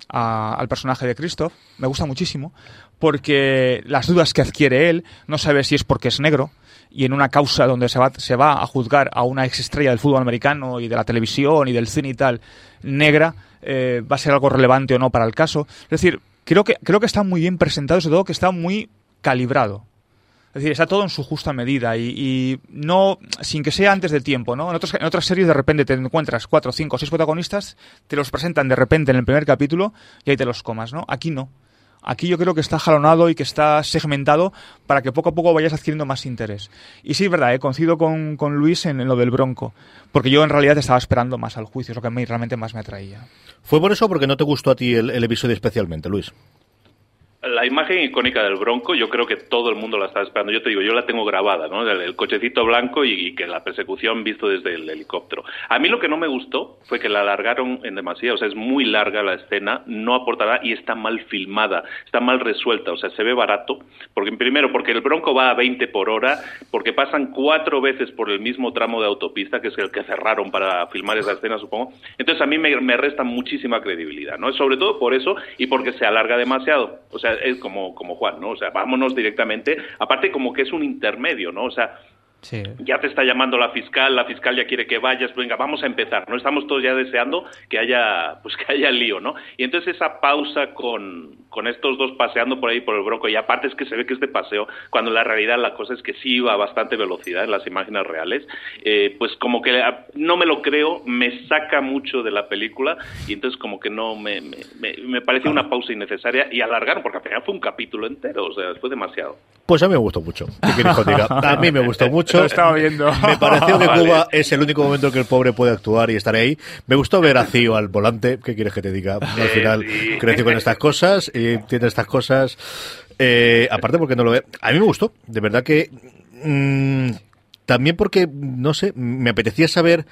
al personaje de Christoph. Me gusta muchísimo porque las dudas que adquiere él, no sabe si es porque es negro, y en una causa donde se va, se va a juzgar a una exestrella del fútbol americano y de la televisión y del cine y tal, negra, eh, va a ser algo relevante o no para el caso. Es decir, creo que, creo que está muy bien presentado, sobre todo que está muy calibrado. Es decir, está todo en su justa medida y, no sin que sea antes del tiempo, ¿no? En, en otras series de repente te encuentras cuatro, cinco, seis protagonistas, te los presentan de repente en el primer capítulo y ahí te los comas, ¿no? Aquí no. Aquí yo creo que está jalonado y que está segmentado para que poco a poco vayas adquiriendo más interés. Y sí, es verdad, eh, coincido con, Luis en, lo del Bronco, porque yo en realidad estaba esperando más al juicio, es lo que a realmente más me atraía.
¿Fue por eso o porque no te gustó a ti el, episodio especialmente, Luis?
La imagen icónica del Bronco, yo creo que todo el mundo la está esperando. Yo te digo, yo la tengo grabada, ¿no? El, cochecito blanco y, que la persecución visto desde el helicóptero. A mí lo que no me gustó fue que la alargaron en demasiado. O sea, es muy larga la escena, no aportará y está mal filmada, está mal resuelta. O sea, se ve barato. Porque, primero, porque el Bronco va a 20 por hora, porque pasan cuatro veces por el mismo tramo de autopista, que es el que cerraron para filmar esa escena, supongo. Entonces, a mí me, me resta muchísima credibilidad, ¿no? Sobre todo por eso y porque se alarga demasiado. O sea, es como, como Juan, ¿no? O sea, vámonos directamente. Aparte, como que es un intermedio, ¿no? O sea, ya te está llamando la fiscal, la fiscal ya quiere que vayas, venga, vamos a empezar, ¿no? Estamos todos ya deseando que haya, pues que haya lío, ¿no? Y entonces esa pausa con, con estos dos paseando por ahí por el bronco, y aparte es que se ve que este paseo, cuando en la realidad la cosa es que sí iba a bastante velocidad en las imágenes reales, eh, pues como que no me lo creo, me saca mucho de la película, y entonces como que no me, me, me parece una pausa innecesaria y alargaron, porque al final fue un capítulo entero, o sea, fue demasiado.
Pues a mí me gustó mucho. A mí me gustó mucho.
Lo estaba viendo.
Me pareció que Cuba es el único momento en que el pobre puede actuar y estar ahí. Me gustó ver a Cío al volante. ¿Qué quieres que te diga? Al final creció con estas cosas y tiene estas cosas. Eh, aparte porque no lo ve. A mí me gustó. De verdad que... Mm, también porque, no sé, me apetecía saber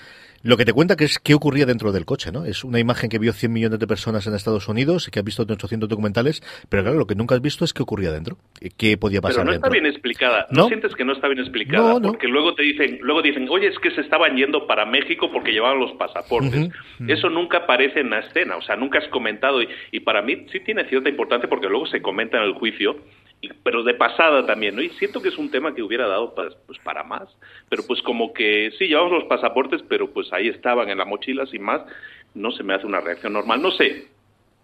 lo que te cuenta que es qué ocurría dentro del coche, ¿no? Es una imagen que vio 100 millones de personas en Estados Unidos, y que has visto 800 documentales, pero claro, lo que nunca has visto es qué ocurría dentro, qué podía pasar
Pero no
está
bien explicada, ¿no? sientes que no está bien explicada? Porque luego te dicen, luego dicen, oye, es que se estaban yendo para México porque llevaban los pasaportes. Eso nunca aparece en la escena, o sea, nunca has comentado, y, y para mí sí tiene cierta importancia porque luego se comenta en el juicio pero de pasada también, ¿no? Y siento que es un tema que hubiera dado pues, pues, para más, pero pues como que sí, llevamos los pasaportes, pero pues ahí estaban en la mochila sin más, no se me hace una reacción normal, no sé,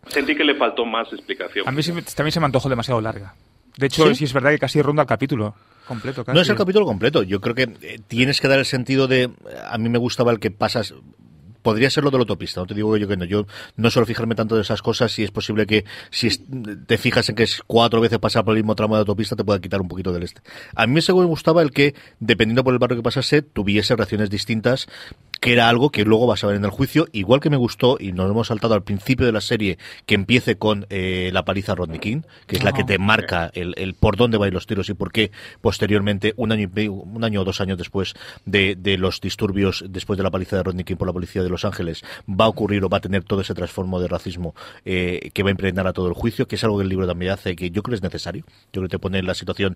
sentí que le faltó más explicación.
A mí también se me antojó demasiado larga. De hecho, ¿Sí? es verdad que casi ronda el capítulo completo.
No es el capítulo completo. Yo creo que eh, tienes que dar el sentido de. A mí me gustaba el que pasas podría ser lo de la autopista, no te digo yo que no. Yo no suelo fijarme tanto de esas cosas si es posible que si te fijas en que es cuatro veces pasar por el mismo tramo de autopista te pueda quitar un poquito del este. A mí me gustaba el que, dependiendo por el barrio que pasase, tuviese reacciones distintas que era algo que luego vas a ver en el juicio, igual que me gustó, y nos hemos saltado al principio de la serie, que empiece con eh, la paliza Rodney King, que es la que te marca el, el, por dónde van los tiros y por qué posteriormente, un año, un año o dos años después de, de los disturbios, después de la paliza de Rodney King por la policía de Los Ángeles, va a ocurrir o va a tener todo ese transformo de racismo eh, que va a impregnar a todo el juicio, que es algo que el libro también hace, que yo creo es necesario. Yo creo que te pone en la situación,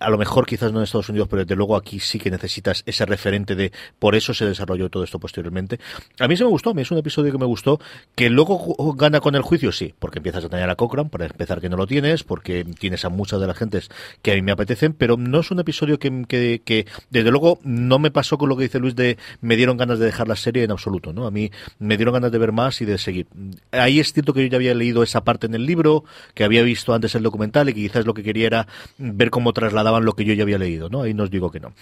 a lo mejor quizás no en Estados Unidos, pero desde luego aquí sí que necesitas ese referente de por eso se desarrolló todo esto posteriormente. A mí se me gustó, es un episodio que me gustó, que luego gana con el juicio, sí, porque empiezas a tener a Cochran, para empezar que no lo tienes, porque tienes a muchas de las gentes que a mí me apetecen, pero no es un episodio que, que, que desde luego no me pasó con lo que dice Luis de me dieron ganas de dejar la serie en absoluto, ¿no? A mí me dieron ganas de ver más y de seguir. Ahí es cierto que yo ya había leído esa parte en el libro, que había visto antes el documental y que quizás lo que quería era ver cómo trasladaban lo que yo ya había leído, ¿no? Ahí nos digo que no.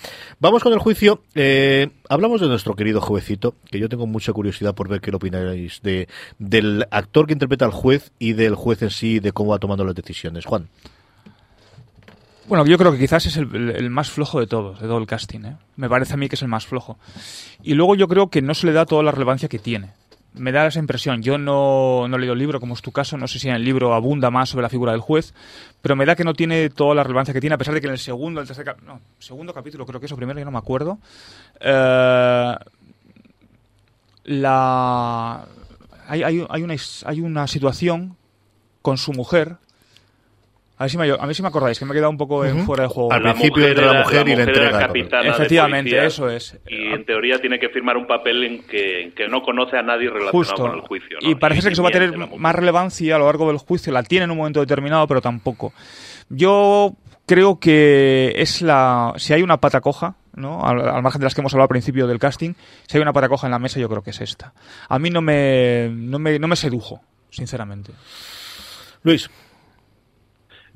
Vamos con el juicio. Eh, hablamos de nuestro querido juevecito, que yo tengo mucha curiosidad por ver qué opináis de, del actor que interpreta al juez y del juez en sí, de cómo va tomando las decisiones. Juan.
Bueno, yo creo que quizás es el, más flojo de todos, de todo el casting. ¿eh? Me parece a mí que es el más flojo. Y luego yo creo que no se le da toda la relevancia que tiene. Me da esa impresión. Yo no, no he leído el libro, como es tu caso. No sé si en el libro abunda más sobre la figura del juez. Pero me da que no tiene toda la relevancia que tiene, a pesar de que en el segundo, el tercer no, segundo capítulo, creo que eso primero, yo no me acuerdo. Eh, la hay, hay, hay, una, hay una situación con su mujer a ver, si me, a ver si me acordáis, que me he quedado un poco en fuera de juego.
Al principio entre la mujer, y la entrega.
Efectivamente, eso es.
Y en teoría tiene que firmar un papel en que, que no conoce a nadie relacionado con el juicio.
Y parece que eso va a tener más relevancia a lo largo del juicio. La tiene en un momento determinado, pero tampoco. Yo creo que es la. Si hay una pata coja, ¿no? Al, margen de las que hemos hablado al principio del casting, si hay una pata coja en la mesa, yo creo que es esta. A mí no me, no me, no me sedujo, sinceramente.
Luis.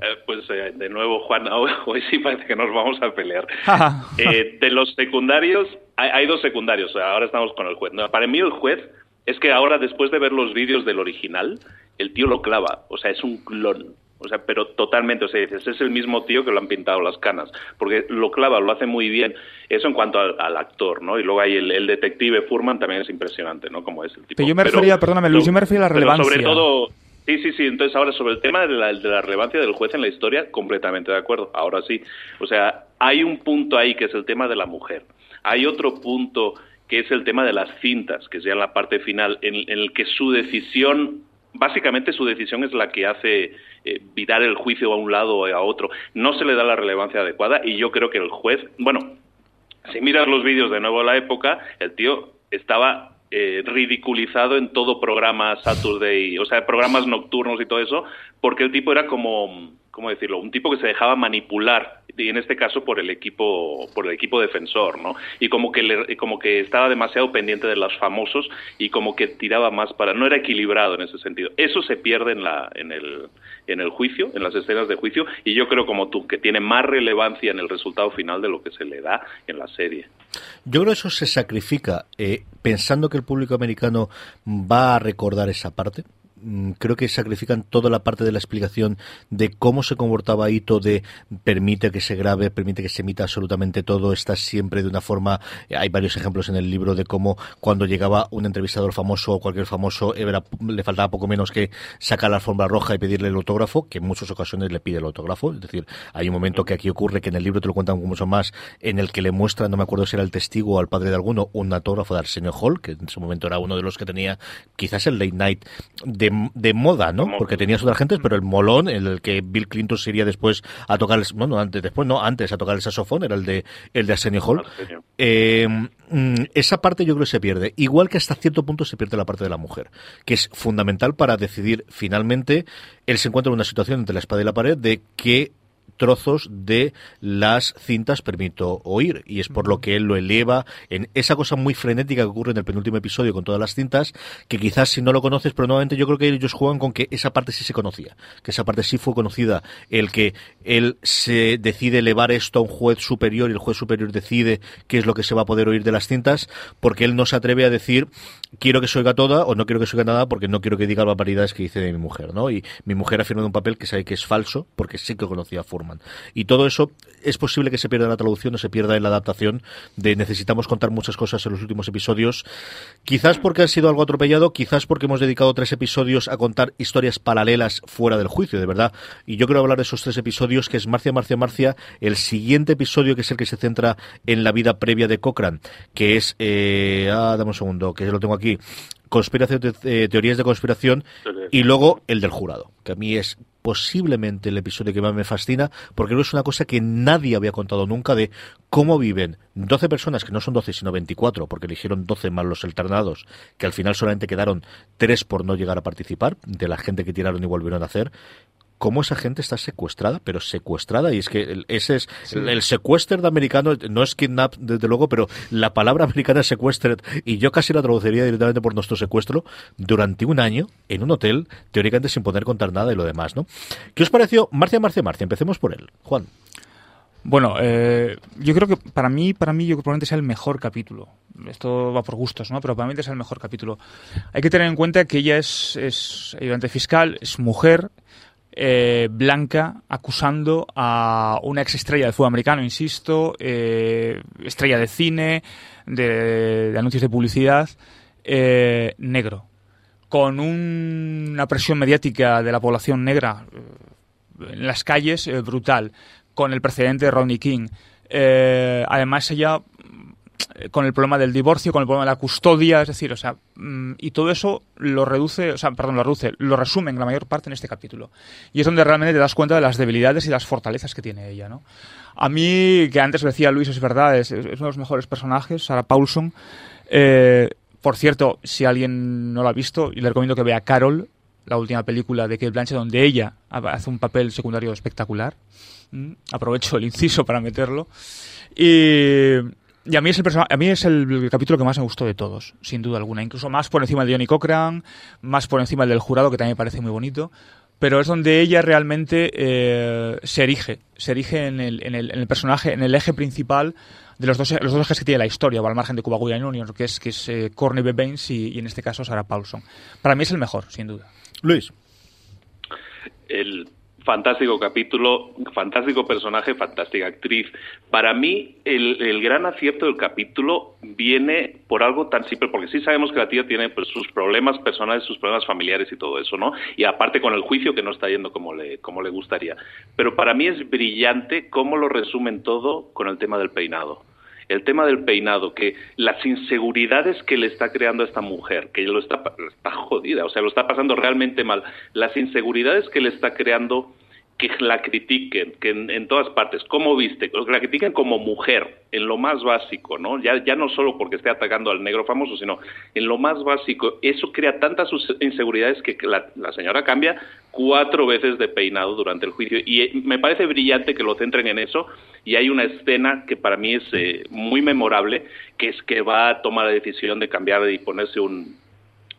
Eh, pues eh, de nuevo, Juan, hoy sí parece que nos vamos a pelear. Eh, de los secundarios, hay, dos secundarios, ahora estamos con el juez. para mí el juez es que ahora, después de ver los vídeos del original, el tío lo clava, o sea, es un clon. O sea, pero totalmente, o sea, dices, es el mismo tío que lo han pintado las canas, porque lo clava, lo hace muy bien. Eso en cuanto al, actor, ¿no? Y luego hay el, detective Furman también es impresionante, ¿no? Como es el tipo.
Pero yo me refería, perdóname, Luis, yo me refería a la relevancia.
sobre todo, Sí, sí, sí. Entonces, ahora sobre el tema de la, de la, relevancia del juez en la historia, completamente de acuerdo. Ahora sí. O sea, hay un punto ahí que es el tema de la mujer. Hay otro punto que es el tema de las cintas, que es en la parte final, en, el que su decisión, básicamente su decisión es la que hace eh, virar el juicio a un lado o a otro. No se le da la relevancia adecuada y yo creo que el juez, bueno, si miras los vídeos de nuevo de la época, el tío estaba eh, ridiculizado en todo programa Saturday, o sea, programas nocturnos y todo eso, porque el tipo era como, ¿cómo decirlo? Un tipo que se dejaba manipular y en este caso por el equipo por el equipo defensor, ¿no? Y como que le, como que estaba demasiado pendiente de los famosos y como que tiraba más para no era equilibrado en ese sentido. Eso se pierde en la en el en el juicio, en las escenas de juicio y yo creo como tú que tiene más relevancia en el resultado final de lo que se le da en la serie.
Yo creo que eso se sacrifica eh, pensando que el público americano va a recordar esa parte creo que sacrifican toda la parte de la explicación de cómo se comportaba Ito, de permite que se grabe, permite que se emita absolutamente todo, está siempre de una forma, hay varios ejemplos en el libro de cómo cuando llegaba un entrevistador famoso o cualquier famoso, era, le faltaba poco menos que sacar la alfombra roja y pedirle el autógrafo, que en muchas ocasiones le pide el autógrafo, es decir, hay un momento que aquí ocurre que en el libro te lo cuentan mucho más, en el que le muestra, no me acuerdo si era el testigo o al padre de alguno, un autógrafo de Arsenio Hall, que en ese momento era uno de los que tenía quizás el late night de de, moda, ¿no? Porque tenías otras gentes, pero el molón, en el que Bill Clinton se iría después a tocar, el, bueno, antes, después no, antes a tocar el saxofón, era el de, el de Arsenio Hall. Eh, mm, esa parte yo creo que se pierde. Igual que hasta cierto punto se pierde la parte de la mujer, que es fundamental para decidir finalmente, él se encuentra en una situación entre la espada y la pared de que trozos de las cintas permito oír y es por lo que él lo eleva en esa cosa muy frenética que ocurre en el penúltimo episodio con todas las cintas que quizás si no lo conoces pero nuevamente yo creo que ellos juegan con que esa parte sí se conocía que esa parte sí fue conocida el que él se decide elevar esto a un juez superior y el juez superior decide qué es lo que se va a poder oír de las cintas porque él no se atreve a decir quiero que se oiga toda o no quiero que se oiga nada porque no quiero que diga barbaridades que dice de mi mujer ¿no? y mi mujer ha firmado un papel que sabe que es falso porque sí que conocía y todo eso es posible que se pierda en la traducción o se pierda en la adaptación de necesitamos contar muchas cosas en los últimos episodios. Quizás porque ha sido algo atropellado, quizás porque hemos dedicado tres episodios a contar historias paralelas fuera del juicio, de verdad. Y yo quiero hablar de esos tres episodios, que es Marcia, Marcia, Marcia, el siguiente episodio que es el que se centra en la vida previa de Cochrane, que es, eh, ah, dame un segundo, que lo tengo aquí, conspiración, eh, teorías de conspiración, y luego el del jurado, que a mí es posiblemente el episodio que más me fascina, porque creo que es una cosa que nadie había contado nunca de cómo viven 12 personas, que no son 12, sino 24, porque eligieron 12 más los alternados, que al final solamente quedaron 3 por no llegar a participar, de la gente que tiraron y volvieron a hacer, cómo esa gente está secuestrada, pero secuestrada, y es que ese es el, secuestro de americano, no es kidnap, desde luego, pero la palabra americana es sequestered, y yo casi la traduciría directamente por nuestro secuestro, durante un año, en un hotel, teóricamente sin poder contar nada y lo demás, ¿no? ¿Qué os pareció? Marcia, Marcia, Marcia, empecemos por él. Juan.
Bueno, eh, yo creo que para mí, para mí, yo creo que probablemente sea el mejor capítulo. Esto va por gustos, ¿no? Pero probablemente sea el mejor capítulo. Hay que tener en cuenta que ella es, es ayudante fiscal, es mujer, eh, blanca acusando a una ex estrella del fútbol americano, insisto, eh, estrella de cine, de, anuncios de publicidad, eh, negro, con una presión mediática de la población negra en las calles brutal, con el precedente de Rodney King. además, ella con el problema del divorcio, con el problema de la custodia, es decir, o sea, mm, y todo eso lo reduce, o sea, perdón, lo reduce, lo resume en la mayor parte en este capítulo. Y es donde realmente te das cuenta de las debilidades y las fortalezas que tiene ella, ¿no? A mí, que antes decía Luis, es verdad, es, uno de los mejores personajes, Sarah Paulson. Eh, por cierto, si alguien no lo ha visto, le recomiendo que vea Carol, la última película de Kate Blanchett, donde ella hace un papel secundario espectacular. Mm, aprovecho el inciso para meterlo. Y y a mí es el a mí es el, capítulo que más me gustó de todos, sin duda alguna. Incluso más por encima de Johnny Cochran, más por encima del jurado, que también me parece muy bonito. Pero es donde ella realmente eh, se erige, se erige en el, en, el, en el, personaje, en el eje principal de los dos, los dos ejes que tiene la historia, o al margen de Cuba Gooding Jr., que es, que es eh, Corny B. Baines y, y, en este caso Sarah Paulson. Para mí es el mejor, sin duda.
Luis.
El, Fantástico capítulo, fantástico personaje, fantástica actriz. Para mí, el, gran acierto del capítulo viene por algo tan simple, porque sí sabemos que la tía tiene pues, sus problemas personales, sus problemas familiares y todo eso, ¿no? Y aparte con el juicio que no está yendo como le, como le gustaría. Pero para mí es brillante cómo lo resumen todo con el tema del peinado el tema del peinado, que las inseguridades que le está creando a esta mujer, que lo está, está jodida, o sea, lo está pasando realmente mal, las inseguridades que le está creando que la critiquen, que en, todas partes, ¿cómo viste? Que la critiquen como mujer, en lo más básico, ¿no? Ya, ya no solo porque esté atacando al negro famoso, sino en lo más básico. Eso crea tantas inseguridades que la, señora cambia cuatro veces de peinado durante el juicio. Y eh, me parece brillante que lo centren en eso. Y hay una escena que para mí es eh, muy memorable, que es que va a tomar la decisión de cambiar y ponerse un,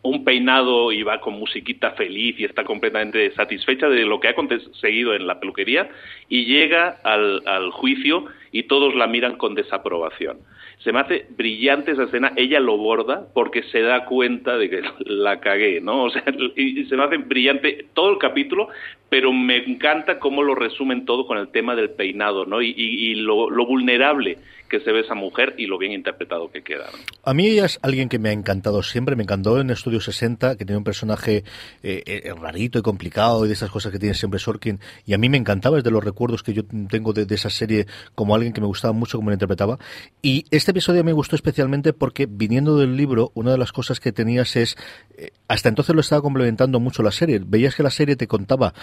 un peinado y va con musiquita feliz y está completamente satisfecha de lo que ha conseguido en la peluquería y llega al, al juicio y todos la miran con desaprobación. Se me hace brillante esa escena, ella lo borda porque se da cuenta de que la cagué, ¿no? O sea, y se me hace brillante todo el capítulo, pero me encanta cómo lo resumen todo con el tema del peinado, ¿no? Y, y, lo, lo vulnerable que se ve esa mujer y lo bien interpretado que queda.
A mí ella es alguien que me ha encantado siempre, me encantó en Estudio 60, que tiene un personaje eh, eh, rarito y complicado y de esas cosas que tiene siempre Sorkin, y a mí me encantaba, es de los recuerdos que yo tengo de, esa serie como alguien que me gustaba mucho como la interpretaba, y este episodio me gustó especialmente porque viniendo del libro, una de las cosas que tenías es, eh, hasta entonces lo estaba complementando mucho la serie, veías que la serie te contaba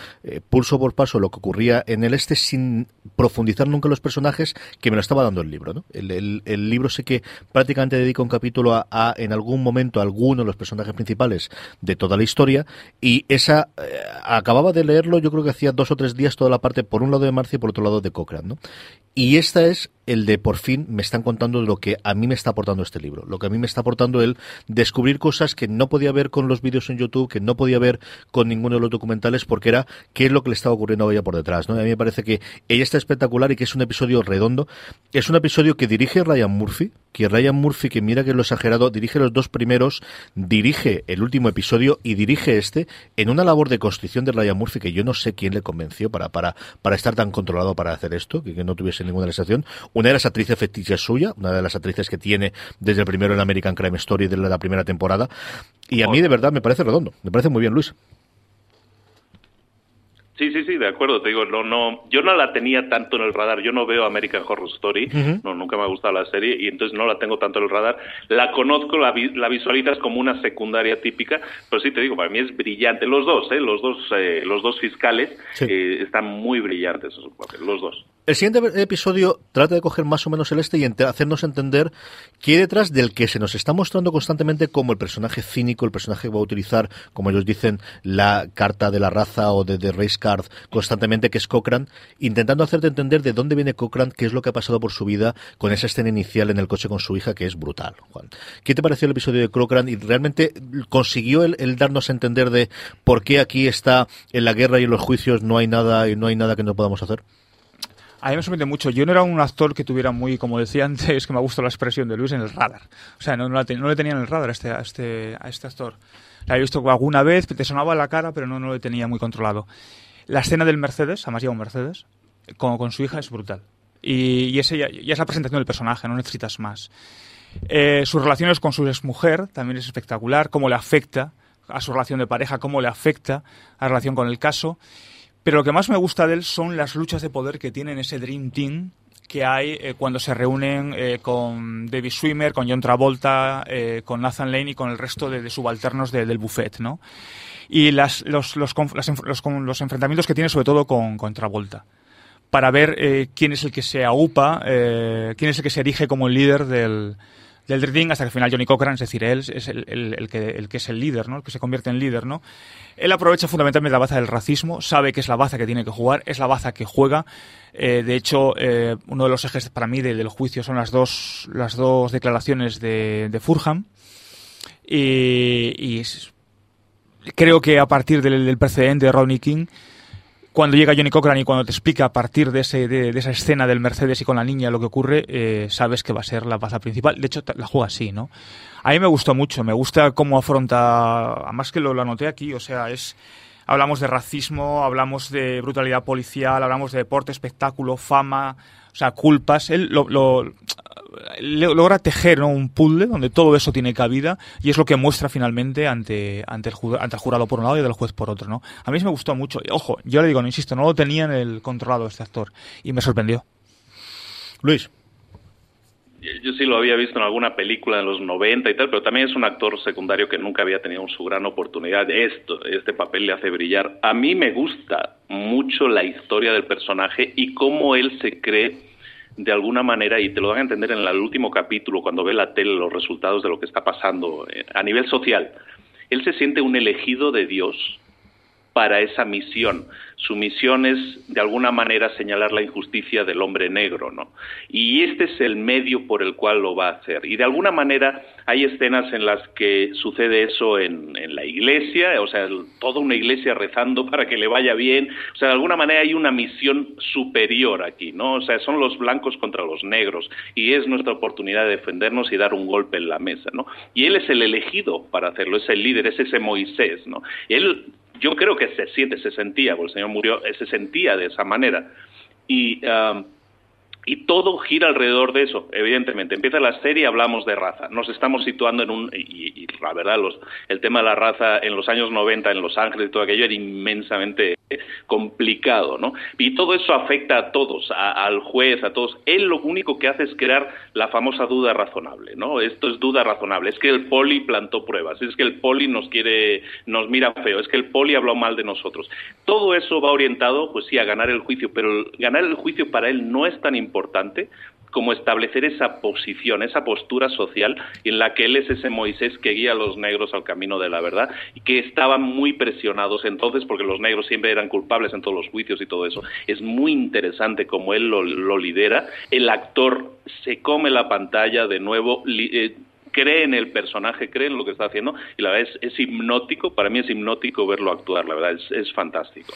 pulso por paso lo que ocurría en el este sin profundizar nunca en los personajes que me lo estaba dando el libro, ¿no? El, libro sé que prácticamente dedica un capítulo a, en algún momento a alguno de los personajes principales de toda la historia y esa eh, acababa de leerlo yo creo que hacía dos o tres días toda la parte por un lado de Marcia y por otro lado de Cochrane, ¿no? Y esta es el de por fin me están contando lo que a mí me está aportando este libro, lo que a mí me está aportando el descubrir cosas que no podía ver con los vídeos en YouTube, que no podía ver con ninguno de los documentales, porque era qué es lo que le estaba ocurriendo a ella por detrás. ¿no? a mí me parece que ella está espectacular y que es un episodio redondo. Es un episodio que dirige Ryan Murphy, que Ryan Murphy, que mira que es lo exagerado, dirige los dos primeros, dirige el último episodio y dirige este en una labor de construcción de Ryan Murphy que yo no sé quién le convenció para, para, para estar tan controlado para hacer esto, que, no tuviese ninguna Una de las actrices fetiches suya, una de las actrices que tiene desde el primero en American Crime Story de la primera temporada. Y a mí de verdad me parece redondo, me parece muy bien, Luis.
Sí, sí, sí, de acuerdo. Te digo, no, no, yo no la tenía tanto en el radar. Yo no veo American Horror Story, no, nunca me ha gustado la serie y entonces no la tengo tanto en el radar. La conozco, la, la visualizas como una secundaria típica, pero sí te digo, para mí es brillante. Los dos, ¿eh? los dos, eh, los dos fiscales eh, están muy brillantes, los dos.
El siguiente episodio trata de coger más o menos el este y hacernos entender qué detrás del que se nos está mostrando constantemente como el personaje cínico, el personaje que va a utilizar, como ellos dicen, la carta de la raza o de, de Race Card constantemente, que es Cochrane, intentando hacerte entender de dónde viene Cochrane, qué es lo que ha pasado por su vida con esa escena inicial en el coche con su hija, que es brutal. Juan. ¿Qué te pareció el episodio de Cochrane? Y realmente consiguió el, el darnos a entender de por qué aquí está en la guerra y en los juicios no hay nada y no hay nada que no podamos hacer.
A mí me sorprende mucho. Yo no era un actor que tuviera muy, como decía antes, que me ha gustado la expresión de Luis en el radar. O sea, no, no, le tenía en el radar a este, a este, a este actor. La he visto alguna vez, te sonaba la cara, pero no, no lo tenía muy controlado. La escena del Mercedes, además lleva un Mercedes, con, con su hija es brutal. Y, y ya, es la presentación del personaje, no necesitas más. Eh, sus relaciones con su exmujer también es espectacular, cómo le afecta a su relación de pareja, cómo le afecta a la relación con el caso. Pero lo que más me gusta de él son las luchas de poder que tiene en ese Dream Team que hay eh, cuando se reúnen eh, con David Swimmer, con John Travolta, eh, con Nathan Lane y con el resto de, subalternos del buffet, ¿no? Y las, los, los, enfrentamientos que tiene sobre todo con, con Travolta para ver quién es el que se aupa, quién es el que se erige como el líder del, del Dream hasta que al final Johnny Cochran, es decir, él es el, que, es el líder, ¿no? El que se convierte en líder, ¿no? Él aprovecha fundamentalmente la baza del racismo, sabe que es la baza que tiene que jugar, es la baza que juega. Eh, de hecho, eh, uno de los ejes para mí del juicio son las dos, las dos declaraciones de, Furham. Y, creo que a partir del, del precedente de Rodney King, cuando llega Johnny Cochran y cuando te explica a partir de, ese, de, esa escena del Mercedes y con la niña lo que ocurre, eh, sabes que va a ser la baza principal. De hecho, la juega así, ¿no? A mí me gustó mucho, me gusta cómo afronta, además que lo, lo anoté aquí, o sea, es hablamos de racismo, hablamos de brutalidad policial, hablamos de deporte, espectáculo, fama, o sea, culpas. Él lo, logra tejer un puzzle donde todo eso tiene cabida y es lo que muestra finalmente ante, ante, el, ante el jurado por un lado y del juez por otro. ¿no? A mí me gustó mucho. Ojo, yo le digo, no insisto, no lo tenía en el controlado este actor y me sorprendió.
Luis.
Yo sí lo había visto en alguna película de los 90 y tal, pero también es un actor secundario que nunca había tenido su gran oportunidad. Esto, este papel le hace brillar. A mí me gusta mucho la historia del personaje y cómo él se cree de alguna manera, y te lo van a entender en el último capítulo, cuando ve la tele los resultados de lo que está pasando eh, a nivel social, él se siente un elegido de Dios para esa misión. Su misión es, de alguna manera, señalar la injusticia del hombre negro, ¿no? Y este es el medio por el cual lo va a hacer. Y de alguna manera hay escenas en las que sucede eso en, la iglesia, o sea, toda una iglesia rezando para que le vaya bien. O sea, de alguna manera hay una misión superior aquí, ¿no? O sea, son los blancos contra los negros y es nuestra oportunidad de defendernos y dar un golpe en la mesa, ¿no? Y él es el elegido para hacerlo, es el líder, es ese Moisés, ¿no? Él yo creo que se siente, se sentía, porque el Señor murió, se sentía de esa manera. Y, um, y todo gira alrededor de eso, evidentemente. Empieza la serie, hablamos de raza. Nos estamos situando en un. Y, y la verdad, los, el tema de la raza en los años 90 en Los Ángeles y todo aquello era inmensamente complicado, ¿no? Y todo eso afecta a todos, al juez, a todos. Él lo único que hace es crear la famosa duda razonable, ¿no? Esto es duda razonable. Es que el poli plantó pruebas, es que el poli nos quiere, nos mira feo, es que el poli habló mal de nosotros. Todo eso va orientado, pues sí, a ganar el juicio, pero ganar el juicio para él no es tan importante como establecer esa posición, esa postura social en la que él es ese Moisés que guía a los negros al camino de la verdad y que estaban muy presionados entonces porque los negros siempre eran culpables en todos los juicios y todo eso. Es muy interesante como él lo, lidera. El actor se come la pantalla de nuevo. Eh, cree en el personaje, cree en lo que está haciendo y la verdad es, hipnótico, para mí es hipnótico verlo actuar, la verdad es, es fantástico.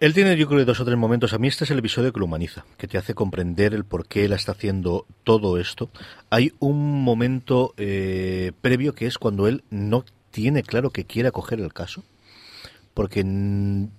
Él tiene, yo creo, dos o tres momentos. A mí este es el episodio que lo humaniza, que te hace comprender el por qué él está haciendo todo esto. Hay un momento eh, previo que es cuando él no tiene claro que quiere acoger el caso porque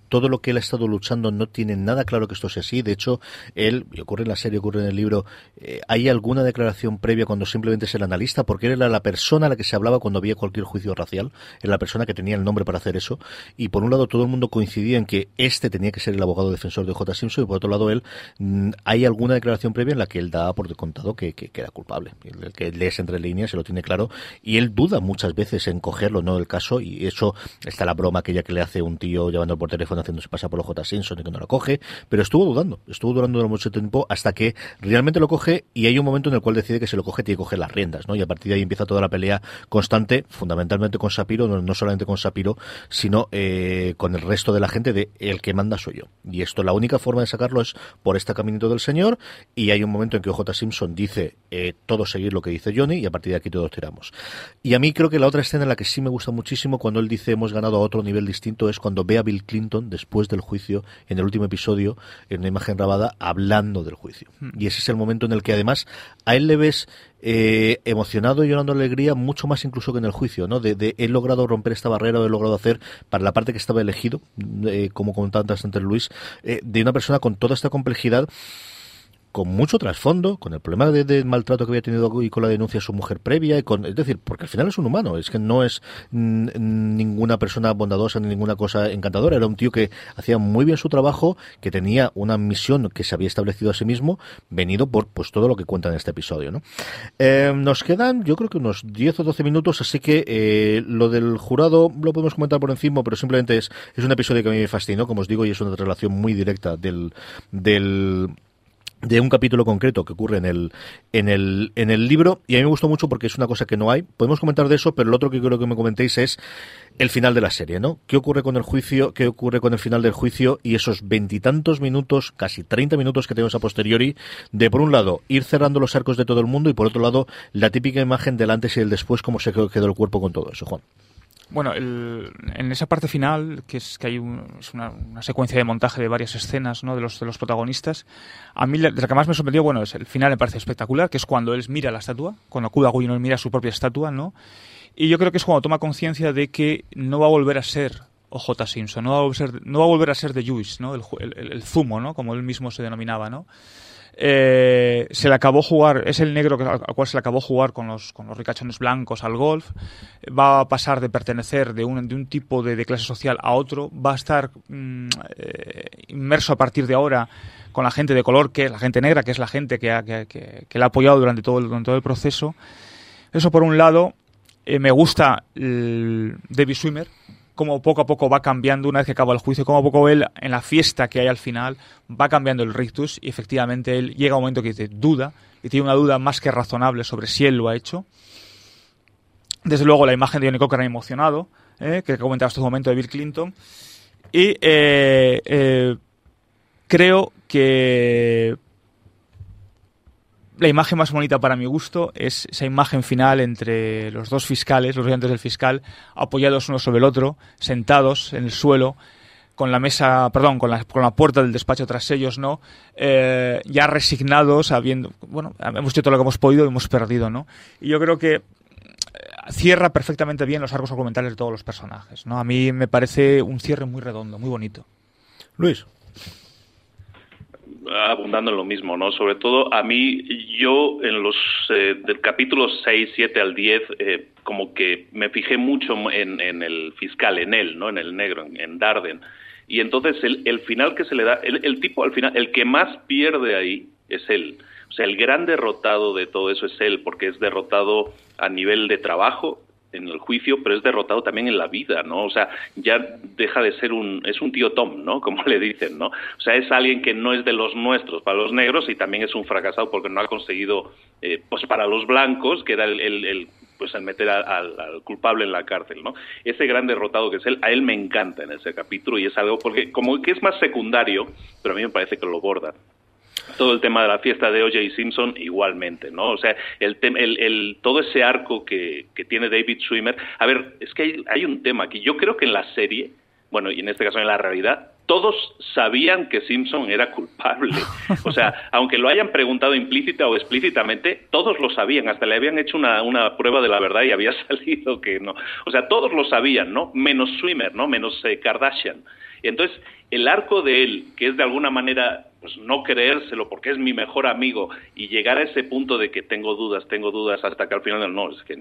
todo lo que él ha estado luchando no tiene nada claro que esto sea así. De hecho, él, y ocurre en la serie, ocurre en el libro, eh, hay alguna declaración previa cuando simplemente es el analista, porque él era la persona a la que se hablaba cuando había cualquier juicio racial, era la persona que tenía el nombre para hacer eso. Y por un lado, todo el mundo coincidía en que este tenía que ser el abogado defensor de J. Simpson, y por otro lado, él, mm, hay alguna declaración previa en la que él da por contado que, que, era culpable. El que lees entre líneas se lo tiene claro, y él duda muchas veces en cogerlo, no el caso, y eso está la broma aquella que le hace un tío llevando por teléfono haciéndose pasar por los J. Simpson y que no lo coge, pero estuvo dudando, estuvo durante mucho tiempo hasta que realmente lo coge y hay un momento en el cual decide que se lo coge tiene que coger las riendas, ¿no? Y a partir de ahí empieza toda la pelea constante, fundamentalmente con Sapiro, no, solamente con Sapiro, sino eh, con el resto de la gente de el que manda soy yo. Y esto la única forma de sacarlo es por este caminito del señor y hay un momento en que J. Simpson dice eh, todo seguir lo que dice Johnny y a partir de aquí todos tiramos. Y a mí creo que la otra escena en la que sí me gusta muchísimo cuando él dice hemos ganado a otro nivel distinto es cuando ve a Bill Clinton después del juicio, en el último episodio, en una imagen grabada, hablando del juicio. Hmm. Y ese es el momento en el que además a él le ves eh, emocionado y llorando alegría mucho más incluso que en el juicio, ¿no? De, he logrado romper esta barrera, he logrado hacer para la parte que estaba elegido, eh, como comentaba antes Luis, eh, de una persona con toda esta complejidad con mucho trasfondo, con el problema de, maltrato que había tenido y con la denuncia de su mujer previa, y con, es decir, porque al final es un humano, es que no es ninguna persona bondadosa ni ninguna cosa encantadora, era un tío que hacía muy bien su trabajo, que tenía una misión que se había establecido a sí mismo, venido por pues todo lo que cuenta en este episodio. ¿no? Eh, nos quedan, yo creo que unos 10 o 12 minutos, así que eh, lo del jurado lo podemos comentar por encima, pero simplemente es, es un episodio que a mí me fascinó, como os digo, y es una relación muy directa del, del de un capítulo concreto que ocurre en el, en el, en el libro y a mí me gustó mucho porque es una cosa que no hay. Podemos comentar de eso, pero lo otro que quiero que me comentéis es el final de la serie, ¿no? ¿Qué ocurre con el juicio? ¿Qué ocurre con el final del juicio? Y esos veintitantos minutos, casi treinta minutos que tenemos a posteriori, de por un lado ir cerrando los arcos de todo el mundo y por otro lado la típica imagen del antes y el después, cómo se quedó el cuerpo con todo eso, Juan.
Bueno, en esa parte final, que es que hay una, secuencia de montaje de varias escenas ¿no? de, los, de los protagonistas, a mí lo que más me sorprendió, bueno, es el final me parece espectacular, que es cuando él mira la estatua, cuando Cuba él mira su propia estatua, ¿no? Y yo creo que es cuando toma conciencia de que no va a volver a ser O.J. Simpson. No va, a volver, a ser- no va a volver a ser The Juice, ¿no? El, el- el- el zumo, ¿no? Como él mismo se denominaba, ¿no? Eh, se le acabó jugar, es el negro al al cual se le acabó jugar con los, con los ricachones blancos al golf, va a pasar de pertenecer de un, de un tipo de, de clase social a otro, va a estar mm, eh, inmerso a partir de ahora con la gente de color, que es la gente negra, que es la gente que, ha- que, que- que le ha apoyado durante todo, el, durante todo el proceso. Eso por un lado, eh, me gusta el David Swimmer, cómo poco a poco va cambiando una vez que acaba el juicio, cómo a poco él, en la fiesta que hay al final, va cambiando el rictus y efectivamente él llega a un momento que dice duda, y tiene una duda más que razonable sobre si él lo ha hecho. Desde luego la imagen de Johnny Cochran emocionado, eh, que comentabas en un momento de Bill Clinton. Y eh, eh, creo que la imagen más bonita para mi gusto es esa imagen final entre los dos fiscales, los ayudantes del fiscal, apoyados uno sobre el otro, sentados en el suelo, con la mesa, perdón, con la, con la puerta del despacho tras ellos, ¿no? Eh, ya resignados, habiendo, bueno, hemos hecho todo lo que hemos podido y hemos perdido, ¿no? Y yo creo que eh, cierra perfectamente bien los arcos argumentales de todos los personajes, ¿no? A mí me parece un cierre muy redondo, muy bonito.
Luis.
Abundando en lo mismo, ¿no? Sobre todo a mí, yo en los eh, del capítulo 6, 7 al 10, eh, como que me fijé mucho en, el fiscal, en él, ¿no? En el negro, en, en Darden. Y entonces el, el final que se le da, el, el tipo al final, el que más pierde ahí es él. O sea, el gran derrotado de todo eso es él, porque es derrotado a nivel de trabajo, en el juicio, pero es derrotado también en la vida, ¿no? O sea, ya deja de ser un, es un tío Tom, ¿no? Como le dicen, ¿no? O sea, es alguien que no es de los nuestros para los negros y también es un fracasado porque no ha conseguido, eh, pues para los blancos, que era el, el, el pues el meter al, culpable en la cárcel, ¿no? Ese gran derrotado que es él, a él me encanta en ese capítulo y es algo porque como que es más secundario, pero a mí me parece que lo borda todo el tema de la fiesta de O.J. Simpson igualmente, ¿no? O sea, el, el, el, todo ese arco que, que, tiene David Swimmer. A ver, es que hay, hay, un tema que yo creo que en la serie, bueno, y en este caso en la realidad, todos sabían que Simpson era culpable. O sea, aunque lo hayan preguntado implícita o explícitamente, todos lo sabían. Hasta le habían hecho una, una prueba de la verdad y había salido que no. O sea, todos lo sabían, ¿no? Menos Swimmer, ¿no? Menos eh, Kardashian. Y entonces, el arco de él, que es de alguna manera pues no creérselo porque es mi mejor amigo y llegar a ese punto de que tengo dudas, tengo dudas hasta que al final no, es que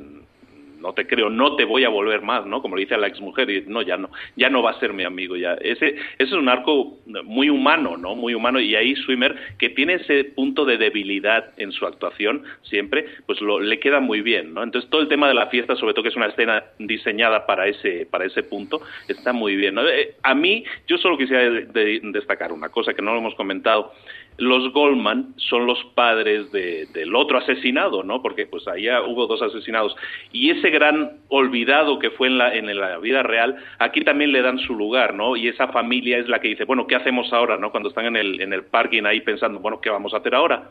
no te creo, no te voy a volver más, ¿no? Como le dice a la exmujer y no, ya no, ya no va a ser mi amigo ya. Ese, ese es un arco muy humano, ¿no? Muy humano y ahí Swimmer que tiene ese punto de debilidad en su actuación siempre, pues lo, le queda muy bien, ¿no? Entonces todo el tema de la fiesta, sobre todo que es una escena diseñada para ese para ese punto, está muy bien. Eh, a mí yo solo quisiera de, de destacar una cosa que no lo hemos comentado los Goldman son los padres de, del otro asesinado, ¿no? Porque pues allá hubo dos asesinados. Y ese gran olvidado que fue en la, en la vida real, aquí también le dan su lugar, ¿no? Y esa familia es la que dice, bueno, ¿qué hacemos ahora, no? Cuando están en el, en el parking ahí pensando, bueno, ¿qué vamos a hacer ahora?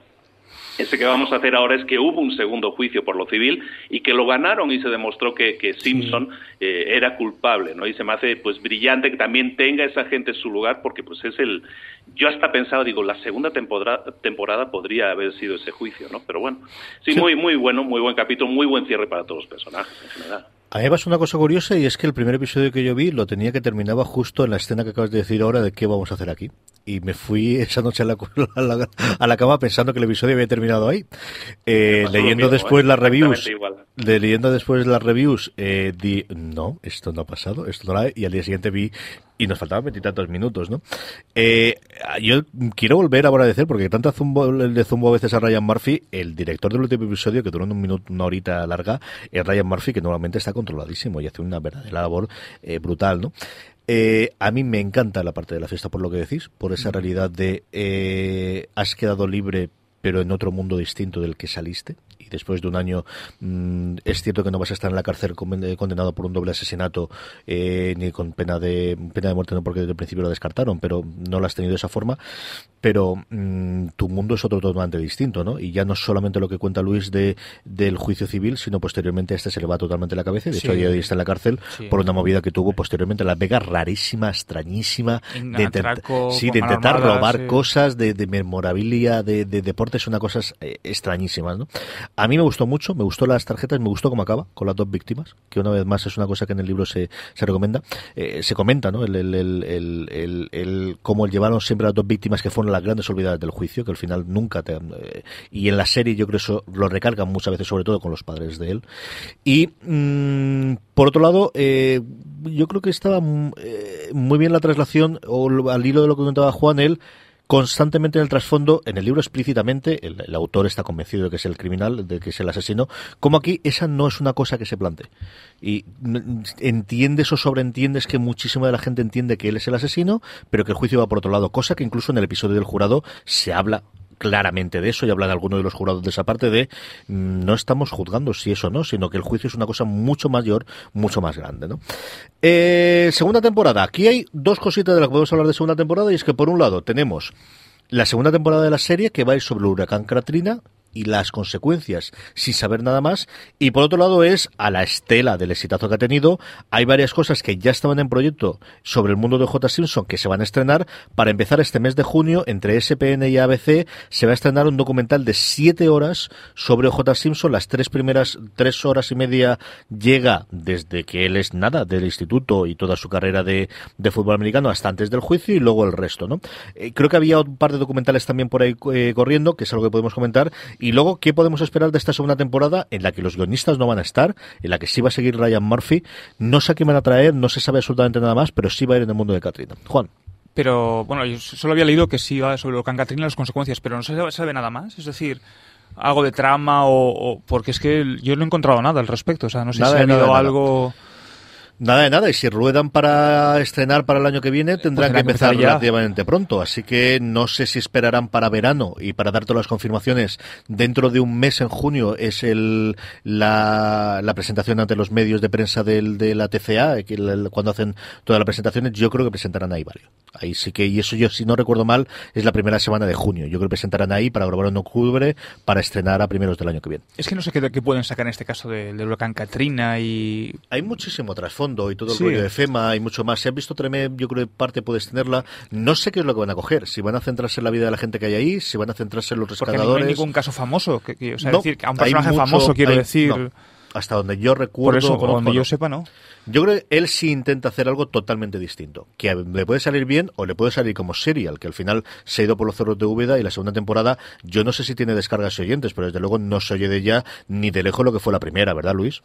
Ese que vamos a hacer ahora es que hubo un segundo juicio por lo civil y que lo ganaron y se demostró que, que Simpson eh, era culpable, ¿no? Y se me hace pues brillante que también tenga esa gente en su lugar porque pues es el yo hasta pensaba digo la segunda temporada temporada podría haber sido ese juicio, ¿no? Pero bueno, sí, sí. muy muy bueno, muy buen capítulo, muy buen cierre para todos los personajes en general.
A mí me pasa una cosa curiosa y es que el primer episodio que yo vi lo tenía que terminaba justo en la escena que acabas de decir ahora de qué vamos a hacer aquí. Y me fui esa noche a la, a la, a la cama pensando que el episodio había terminado ahí. Eh, leyendo mismo, después ¿eh? las reviews, de, leyendo después las reviews, eh, di, no, esto no ha pasado, esto no la y al día siguiente vi y nos faltaban veintitantos minutos, ¿no? Eh, yo quiero volver a agradecer, porque tanto zumbo, el de zumbo a veces a Ryan Murphy, el director del último episodio, que duró un minuto, una horita larga, es Ryan Murphy, que normalmente está controladísimo y hace una verdadera labor eh, brutal, ¿no? Eh, a mí me encanta la parte de la fiesta por lo que decís, por esa realidad de eh, has quedado libre pero en otro mundo distinto del que saliste y después de un año mmm, es cierto que no vas a estar en la cárcel condenado por un doble asesinato eh, ni con pena de pena de muerte no porque desde el principio lo descartaron pero no lo has tenido de esa forma pero mmm, tu mundo es otro totalmente distinto ¿no? y ya no solamente lo que cuenta Luis de del juicio civil sino posteriormente a este se le va totalmente la cabeza de hecho hoy está en la cárcel sí. por una movida que tuvo posteriormente la Vega rarísima extrañísima
en
de,
atraco,
sí, de intentar
armada,
robar
sí.
cosas de, de memorabilia de, de deporte muertes una cosas eh, extrañísimas, ¿no? A mí me gustó mucho, me gustó las tarjetas, me gustó cómo acaba con las dos víctimas, que una vez más es una cosa que en el libro se, se recomienda, eh, se comenta, ¿no? El, el, el, el, el, cómo llevaron siempre a las dos víctimas que fueron las grandes olvidadas del juicio, que al final nunca te, eh, y en la serie yo creo eso lo recargan muchas veces, sobre todo con los padres de él. Y mmm, por otro lado, eh, yo creo que estaba eh, muy bien la traslación, o al hilo de lo que comentaba Juan, él constantemente en el trasfondo, en el libro explícitamente, el, autor está convencido de que es el criminal, de que es el asesino, como aquí esa no es una cosa que se plantee. Y entiendes o sobreentiendes que muchísima de la gente entiende que él es el asesino, pero que el juicio va por otro lado, cosa que incluso en el episodio del jurado se habla claramente de eso y habla de alguno de los jurados de esa parte de mm, no estamos juzgando si eso no, sino que el juicio es una cosa mucho mayor, mucho más grande, ¿no? Eh, segunda temporada. Aquí hay dos cositas de las que podemos hablar de segunda temporada y es que por un lado tenemos la segunda temporada de la serie que va a ir sobre el huracán Katrina y las consecuencias sin saber nada más. Y por otro lado es a la estela del exitazo que ha tenido. Hay varias cosas que ya estaban en proyecto sobre el mundo de J. Simpson que se van a estrenar. Para empezar este mes de junio, entre SPN y ABC, se va a estrenar un documental de siete horas sobre J. Simpson. Las tres primeras tres horas y media llega desde que él es nada del instituto y toda su carrera de, de fútbol americano hasta antes del juicio y luego el resto, ¿no? Eh, creo que había un par de documentales también por ahí eh, corriendo, que es algo que podemos comentar. Y luego, ¿qué podemos esperar de esta segunda temporada en la que los guionistas no van a estar, en la que sí va a seguir Ryan Murphy? No sé a quién van a traer, no se sabe absolutamente nada más, pero sí va a ir en el mundo de Katrina. Juan.
Pero bueno, yo solo había leído que sí iba sobre lo que Katrina las consecuencias, pero no se sabe nada más. Es decir, algo de trama o, o, porque es que yo no he encontrado nada al respecto. O sea, no sé
nada,
si ha habido
nada,
algo.
Nada de nada, y si ruedan para estrenar para el año que viene, tendrán
Pues
que
tendrán que
empezar
empezar ya.
relativamente pronto. Así que no sé si esperarán para verano y para dar todas las confirmaciones. Dentro de un mes, en junio, es el la, la presentación ante los medios de prensa del, de la TCA, que el- cuando hacen todas las presentaciones, yo creo que presentarán ahí varios. Ahí sí que, y eso yo, si no recuerdo mal, es la primera semana de junio. Yo creo que presentarán ahí para grabar en octubre, para estrenar a primeros del año que viene.
Es que no sé qué, qué pueden sacar en este caso de- del huracán Katrina y.
Hay muchísimo trasfondo y todo el
Sí.
rollo de FEMA y mucho más. Si has visto Tremé, yo creo que parte puedes tenerla. No sé qué es lo que van a coger. Si van a centrarse en la vida de la gente que hay ahí, si van a centrarse en los
Porque no hay
rescatadores.
ningún caso famoso. Que, que- o sea,
No,
decir, a un personaje
mucho-
famoso, quiero
hay-
decir.
no. Hasta donde yo recuerdo.
Por eso,
conozco,
donde yo sepa, no.
Yo creo que él sí intenta hacer algo totalmente distinto. Que le puede salir bien o le puede salir como serial, que al final se ha ido por los cerros de Úbeda y la segunda temporada, yo no sé si tiene descargas y oyentes, pero desde luego no se oye de ella ni de lejos lo que fue la primera, ¿verdad, Luis?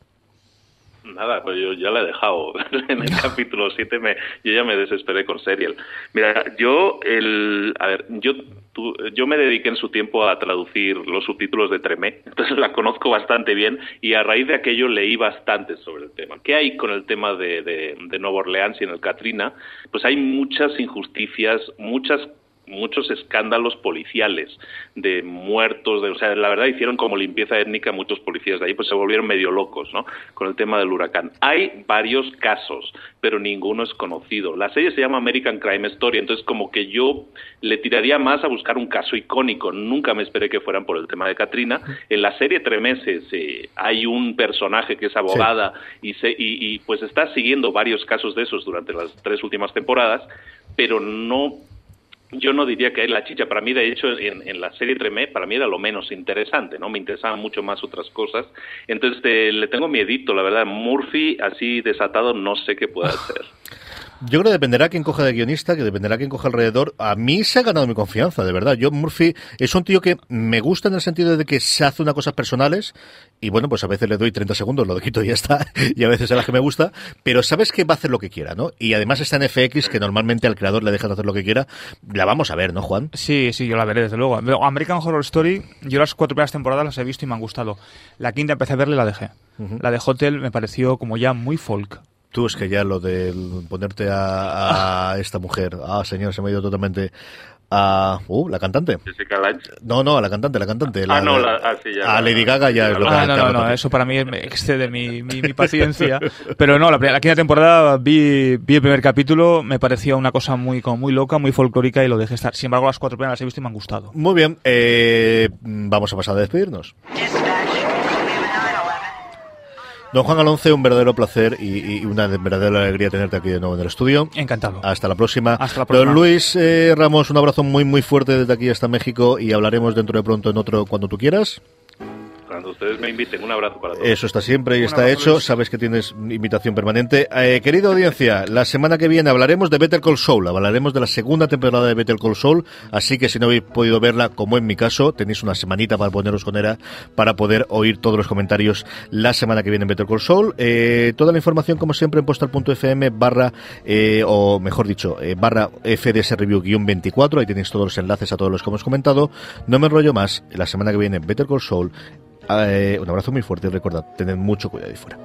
Nada, pues yo ya la he dejado. en el capítulo 7 me, yo ya me desesperé con Serial. Mira, yo, el, a ver, yo, tú- yo me dediqué en su tiempo a traducir los subtítulos de Tremé, entonces la conozco bastante bien y a raíz de aquello leí bastante sobre el tema. ¿Qué hay con el tema de, de, de Nueva Orleans y en el Katrina? Pues hay muchas injusticias, muchas muchos escándalos policiales de muertos, de, o sea, la verdad hicieron como limpieza étnica muchos policías de ahí, pues se volvieron medio locos, ¿no? Con el tema del huracán. Hay varios casos, pero ninguno es conocido. La serie se llama American Crime Story, entonces como que yo le tiraría más a buscar un caso icónico. Nunca me esperé que fueran por el tema de Katrina. En la serie Tremeses eh, hay un personaje que es abogada y, se, y, y pues está siguiendo varios casos de esos durante las tres últimas temporadas, pero no yo no diría que es la chicha. Para mí, de hecho, en, en la serie Tremé, para mí era lo menos interesante, ¿no? Me interesaban mucho más otras cosas. Entonces, eh, le tengo miedito, la verdad. Murphy, así desatado, no sé qué puede hacer.
Yo creo que dependerá quién coja de guionista, que dependerá quién coja alrededor. A mí se ha ganado mi confianza, de verdad. Yo, Murphy, es un tío que me gusta en el sentido de que se hace una cosas personales y bueno, pues a veces le doy 30 segundos, lo quito y ya está, y a veces es la que me gusta, pero sabes que va a hacer lo que quiera, ¿no? Y además está en FX, que normalmente al creador le dejan hacer lo que quiera. La vamos a ver, ¿no, Juan?
Sí, sí, yo la veré, desde luego. American Horror Story, yo las cuatro primeras temporadas las he visto y me han gustado. La quinta empecé a verla y la dejé. La de Hotel me pareció como ya muy folk.
Tú es que ya lo de ponerte a, a esta mujer, ah, señor, se me ha ido totalmente a, uh, la cantante.
Jessica Lange.
No, no, a la cantante, la cantante. La,
ah, no, la, ah, sí, ya,
a Lady Gaga ya es lo que
Ah, no, no, no, eso para mí me excede mi, mi, mi paciencia. Pero no, la, la, quinta temporada vi, vi el primer capítulo, me parecía una cosa muy, como muy loca, muy folclórica y lo dejé estar. Sin embargo, las cuatro primeras las he visto y me han gustado.
Muy bien, eh, vamos a pasar a despedirnos. Don Juan Alonce, un verdadero placer y, una verdadera alegría tenerte aquí de nuevo en el estudio.
Encantado.
Hasta la próxima.
Hasta la próxima.
Don Luis eh, Ramos, un abrazo muy muy fuerte desde aquí hasta México y hablaremos dentro de pronto en otro cuando tú quieras
cuando ustedes me inviten. Un abrazo para todos.
Eso está siempre y está hecho. Sabes que tienes invitación permanente. Eh, querida audiencia, la semana que viene hablaremos de Better Call Saul. Hablaremos de la segunda temporada de Better Call Saul. Así que si no habéis podido verla, como en mi caso, tenéis una semanita para poneros con ella para poder oír todos los comentarios la semana que viene en Better Call Saul. Eh, toda la información, como siempre, en postal.fm barra, eh, o mejor dicho, barra FDS Review-24. Ahí tenéis todos los enlaces a todos los que hemos comentado. No me enrollo más. La semana que viene, Better Call Saul Ah, eh, un abrazo muy fuerte y recordad, tened mucho cuidado ahí fuera.